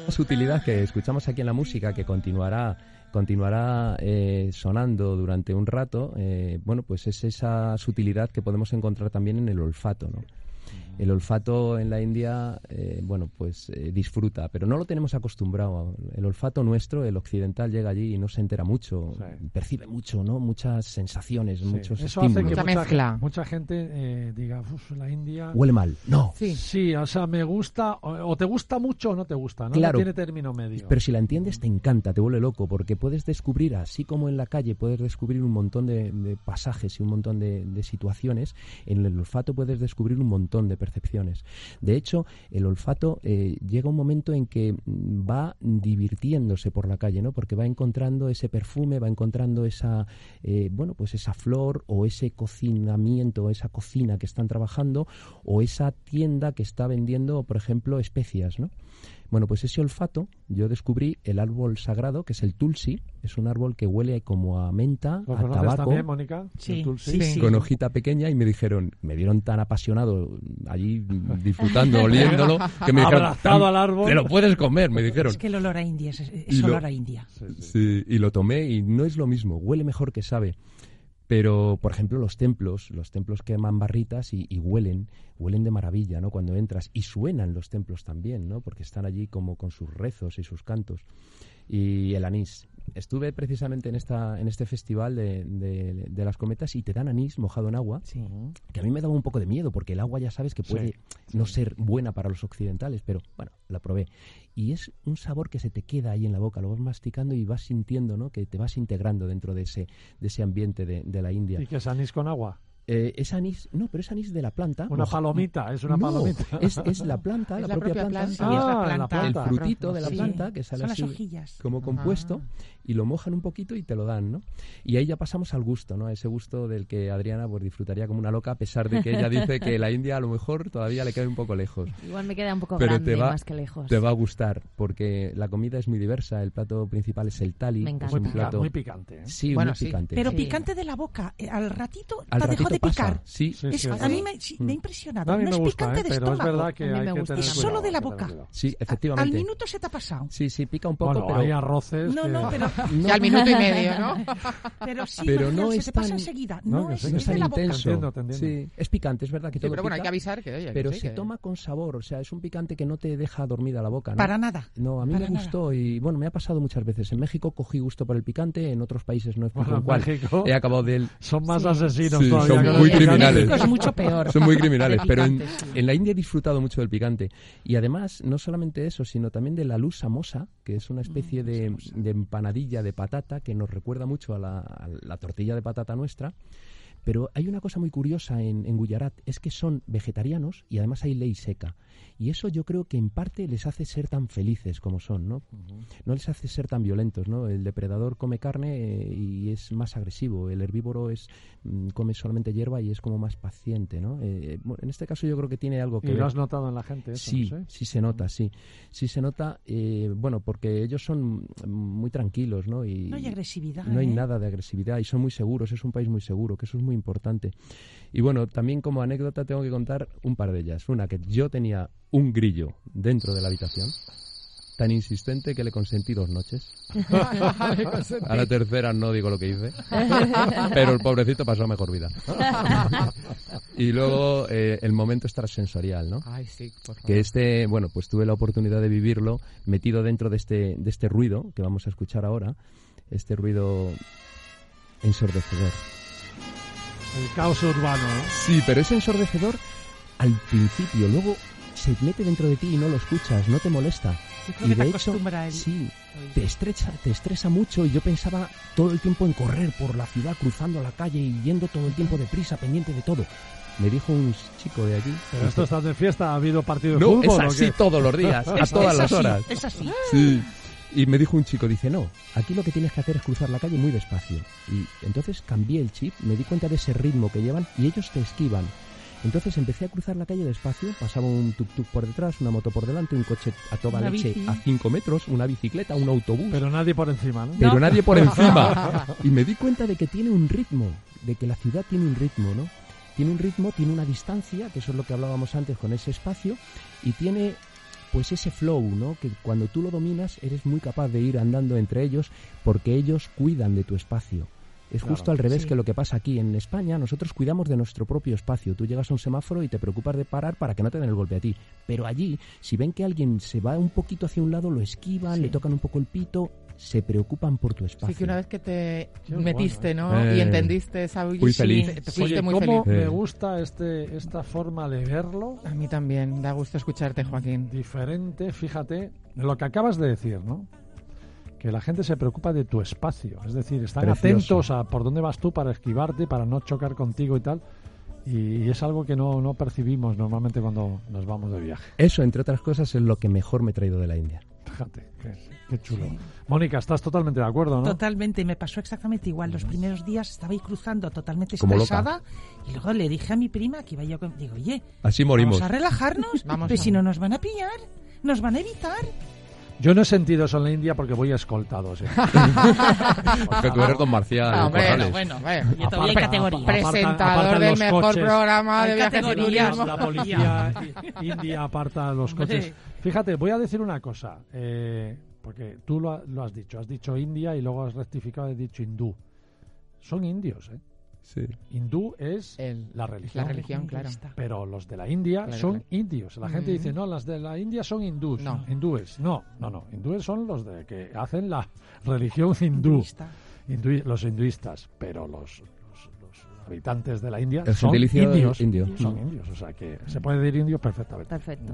La sutilidad que escuchamos aquí en la música, que continuará continuará eh, sonando durante un rato, eh, bueno, pues es esa sutilidad que podemos encontrar también en el olfato, ¿no? El olfato en la India, eh, bueno, pues eh, disfruta, pero no lo tenemos acostumbrado. El olfato nuestro, el occidental, llega allí y no se entera mucho, percibe mucho, ¿no? Muchas sensaciones, muchos Eso Hace que mucha, mezcla. Mucha gente eh, diga, la India... Huele mal. No. Sí. o sea, me gusta, o, te gusta mucho o no te gusta, ¿no? Claro. tiene término medio. Pero si la entiendes, te encanta, te vuelve loco, porque puedes descubrir, así como en la calle, puedes descubrir un montón de, pasajes y un montón de, de situaciones, en el olfato puedes descubrir un montón de percepciones. De hecho, el olfato eh, llega un momento en que va divirtiéndose por la calle, ¿no? Porque va encontrando ese perfume, va encontrando esa, eh, bueno, pues esa flor o ese cocinamiento, esa cocina que están trabajando o esa tienda que está vendiendo, por ejemplo, especias, ¿no? Bueno, pues ese olfato, yo descubrí el árbol sagrado, que es el tulsi, es un árbol que huele como a menta, a tabaco. también, Mónica? Sí, sí, Con hojita pequeña y me dijeron, me vieron tan apasionado allí disfrutando, oliéndolo, que me dijeron, al árbol. te lo puedes comer, me dijeron. Es que el olor a India es, olor a India. Sí, y lo tomé y no es lo mismo, huele mejor que sabe Pero, por ejemplo, los templos, los templos queman barritas y, y, huelen, huelen de maravilla, ¿no? Cuando entras. Y suenan los templos también, ¿no? Porque están allí como con sus rezos y sus cantos. Y el anís. Estuve precisamente en esta en este festival de, de, de las cometas y te dan anís mojado en agua, Sí. que a mí me daba un poco de miedo porque el agua ya sabes que puede Sí, no ser buena para los occidentales, pero bueno, la probé. Y es un sabor que se te queda ahí en la boca, lo vas masticando y vas sintiendo, ¿no? Que te vas integrando dentro de ese, de ese ambiente de, de la India. ¿Y que es anís con agua? Eh, es anís, no, pero es anís de la planta. Una palomita, es una No, palomita. Es, es la planta, Es la, la propia, propia planta, planta. Sí, es la Ah, la planta. el frutito de la Sí. planta que sale Son así las hojillas. como compuesto Ah. y lo mojan un poquito y te lo dan, ¿no? Y ahí ya pasamos al gusto, ¿no? A ese gusto del que Adriana pues disfrutaría como una loca a pesar de que ella dice que la India a lo mejor todavía le queda un poco lejos. Igual me queda un poco Pero grande te va- más que lejos. Te va a gustar porque la comida es muy diversa, el plato principal es el tali, Me es encanta. Muy, un plato muy picante. ¿eh? Sí, Bueno, muy sí. picante. Pero Sí. picante de la boca, eh, al ratito Al te dejó ratito de picar. Sí, Sí, Es- sí, a mí me, sí, me ha impresionado. A mí no me es gusta, picante ¿eh? de pero es estómago. verdad que A mí hay me que gusta. tener Es solo de la tener boca. sí, Al efectivamente. minuto se te ha pasado. Sí, sí, pica un poco, Bueno, pero hay arroces No, que... no, pero, al minuto y medio, ¿no? pero sí, Pero no se es te pasa enseguida. No, No, es, no es es de la boca. Sí, es picante, es verdad que Sí, todo pero bueno, hay que avisar que, pero se toma con sabor, o sea, es un picante que no te deja dormida la boca, ¿no? Para nada. No, a mí me gustó y bueno, me ha pasado muchas veces. En México cogí gusto por el picante, en otros países no cuál. México He acabado de él. Son más Sí. asesinos Sí, todavía. son muy criminales. Es mucho peor. Son muy criminales, pero en, la India he disfrutado mucho del picante. Y además, no solamente eso, sino también de la luz samosa, que es una especie Mm, de, de empanadilla de patata que nos recuerda mucho a la, a la tortilla de patata nuestra. Pero hay una cosa muy curiosa en, en Gujarat, es que son vegetarianos y además hay ley seca. Y eso yo creo que en parte les hace ser tan felices como son, ¿no? No les hace ser tan violentos, ¿no? El depredador come carne eh, y es más agresivo, el herbívoro es mm, come solamente hierba y es como más paciente, ¿no? Eh, bueno, en este caso yo creo que tiene algo que Y ver. lo has notado en la gente, eso, Sí, no sé. sí se nota, sí. Sí se nota, eh, bueno, porque ellos son muy tranquilos, ¿no? Y No hay agresividad. no hay ¿eh? nada de agresividad y son muy seguros, es un país muy seguro, que eso es muy importante. Y bueno, también como anécdota tengo que contar un par de ellas. Una, que yo tenía un grillo dentro de la habitación, tan insistente que le consentí dos noches. A la tercera no digo lo que hice, pero el pobrecito pasó mejor vida. y luego eh, el momento extrasensorial, ¿no? Ay, sí, por favor. que este, bueno, pues tuve la oportunidad de vivirlo metido dentro de este, de este ruido que vamos a escuchar ahora, este ruido ensordecedor. El caos urbano, ¿no? Sí, pero es ensordecedor al principio, luego se mete dentro de ti y no lo escuchas, no te molesta. Yo creo Y que de te hecho, el- sí, te estresa, te estresa mucho y yo pensaba todo el tiempo en correr por la ciudad, cruzando la calle y yendo todo el tiempo deprisa, pendiente de todo. Me dijo un chico de allí. Pero esto está de fiesta, ha habido partido de no, fútbol. es ¿o así todos los días, a todas es las así, horas. Es así. Sí. Y me dijo un chico, dice, no, aquí lo que tienes que hacer es cruzar la calle muy despacio. Y entonces cambié el chip, me di cuenta de ese ritmo que llevan y ellos te esquivan. Entonces empecé a cruzar la calle despacio, pasaba un tuk-tuk por detrás, una moto por delante, un coche a toda Una leche bici. a 5 metros, una bicicleta, un autobús, pero, Pero nadie por encima, ¿no? nadie por encima. Y me di cuenta de que tiene un ritmo, de que la ciudad tiene un ritmo, ¿no? Tiene un ritmo, tiene una distancia, que eso es lo que hablábamos antes con ese espacio, y tiene pues ese flow, ¿no? Que cuando tú lo dominas eres muy capaz de ir andando entre ellos porque ellos cuidan de tu espacio. Es Claro, justo al revés sí. que lo que pasa aquí en España. Nosotros cuidamos de nuestro propio espacio. Tú llegas a un semáforo y te preocupas de parar para que no te den el golpe a ti. Pero allí, si ven que alguien se va un poquito hacia un lado, lo esquivan, Sí. le tocan un poco el pito, se preocupan por tu espacio. Sí, que una vez que te Qué metiste, bueno, ¿no? Eh, y entendiste esa fui feliz. Te, te fuiste Oye, muy ¿cómo feliz. me Eh. gusta este, esta forma de verlo? A mí también, da gusto escucharte, Joaquín. Diferente, fíjate, de lo que acabas de decir, ¿no? Que la gente se preocupa de tu espacio. Es decir, están Precioso. atentos a por dónde vas tú para esquivarte, para no chocar contigo y tal. Y, es algo que no, no percibimos normalmente cuando nos vamos de viaje. Eso, entre otras cosas, es lo que mejor me he traído de la India. Fíjate, qué, qué chulo. Mónica, estás totalmente de acuerdo, ¿no? Totalmente, me pasó exactamente igual. Los primeros días estaba ahí cruzando totalmente Como loca. estresada y luego le dije a mi prima que iba yo con... Digo, oye, Así morimos. vamos a relajarnos, Vamos pero a- si no nos van a pillar, nos van a evitar. Yo no he sentido eso en la India porque voy escoltado. sí. Porque tú eres don Marcial. Ah, bueno, bueno, bueno. Yo todavía hay categoría. Presentador del mejor coches. programa de viajes y turismo. la policía india aparta los coches. Fíjate, voy a decir una cosa, eh, porque tú lo, lo has dicho, has dicho India y luego has rectificado y has dicho hindú. Son indios, ¿eh? Hindú es El- la religión. La religión, claro. Pero los de la India Claro, son claro. indios. La gente Mm. dice, no, las de la India son hindús. No. Hindúes. No, no, no. Hindúes son los de que hacen la religión hindú. Hinduista. Hindui- los hinduistas. Pero los habitantes de la India El son indios. indio. Son Mm. indios. O sea que se puede decir indio perfectamente. Perfecto.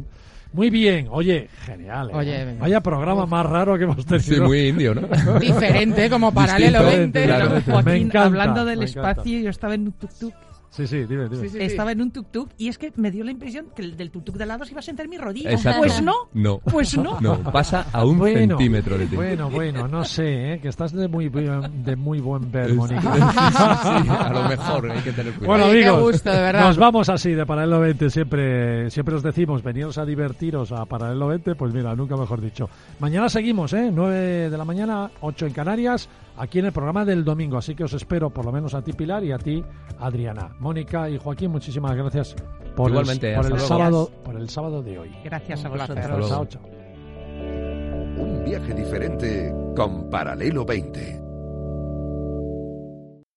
Muy bien. Oye, genial. ¿eh? Oye. Vaya programa más raro que hemos tenido. Sí, muy indio, ¿no? Diferente, como paralelo Distinto, 20. claro. Me encanta, hablando del me espacio, yo estaba en un tuk-tuk. Sí, sí, dime, dime. Sí, sí, sí. Estaba en un tuk-tuk y es que me dio la impresión que el del tuk-tuk de al lado se iba a sentar en mi rodilla. Exacto. Pues no. No. Pues no. No, pasa a un Bueno, centímetro de ti. Bueno, bueno, no sé, ¿eh? que estás de muy, buen- de muy buen ver, Mónica. sí, sí, a lo mejor hay que tener cuidado. Bueno, amigos, gusto, de verdad. nos vamos así de Paralelo 20. Siempre, siempre os decimos, veniros a divertiros a Paralelo 20. Pues mira, nunca mejor dicho. Mañana seguimos, ¿eh? 9 de la mañana, 8 en Canarias, aquí en el programa del domingo. Así que os espero, por lo menos a ti, Pilar, y a ti, Adriana. Mónica y Joaquín, muchísimas gracias por Igualmente, el, por el sábado, por el sábado de hoy. Gracias a vosotros. Un viaje diferente con Paralelo 20.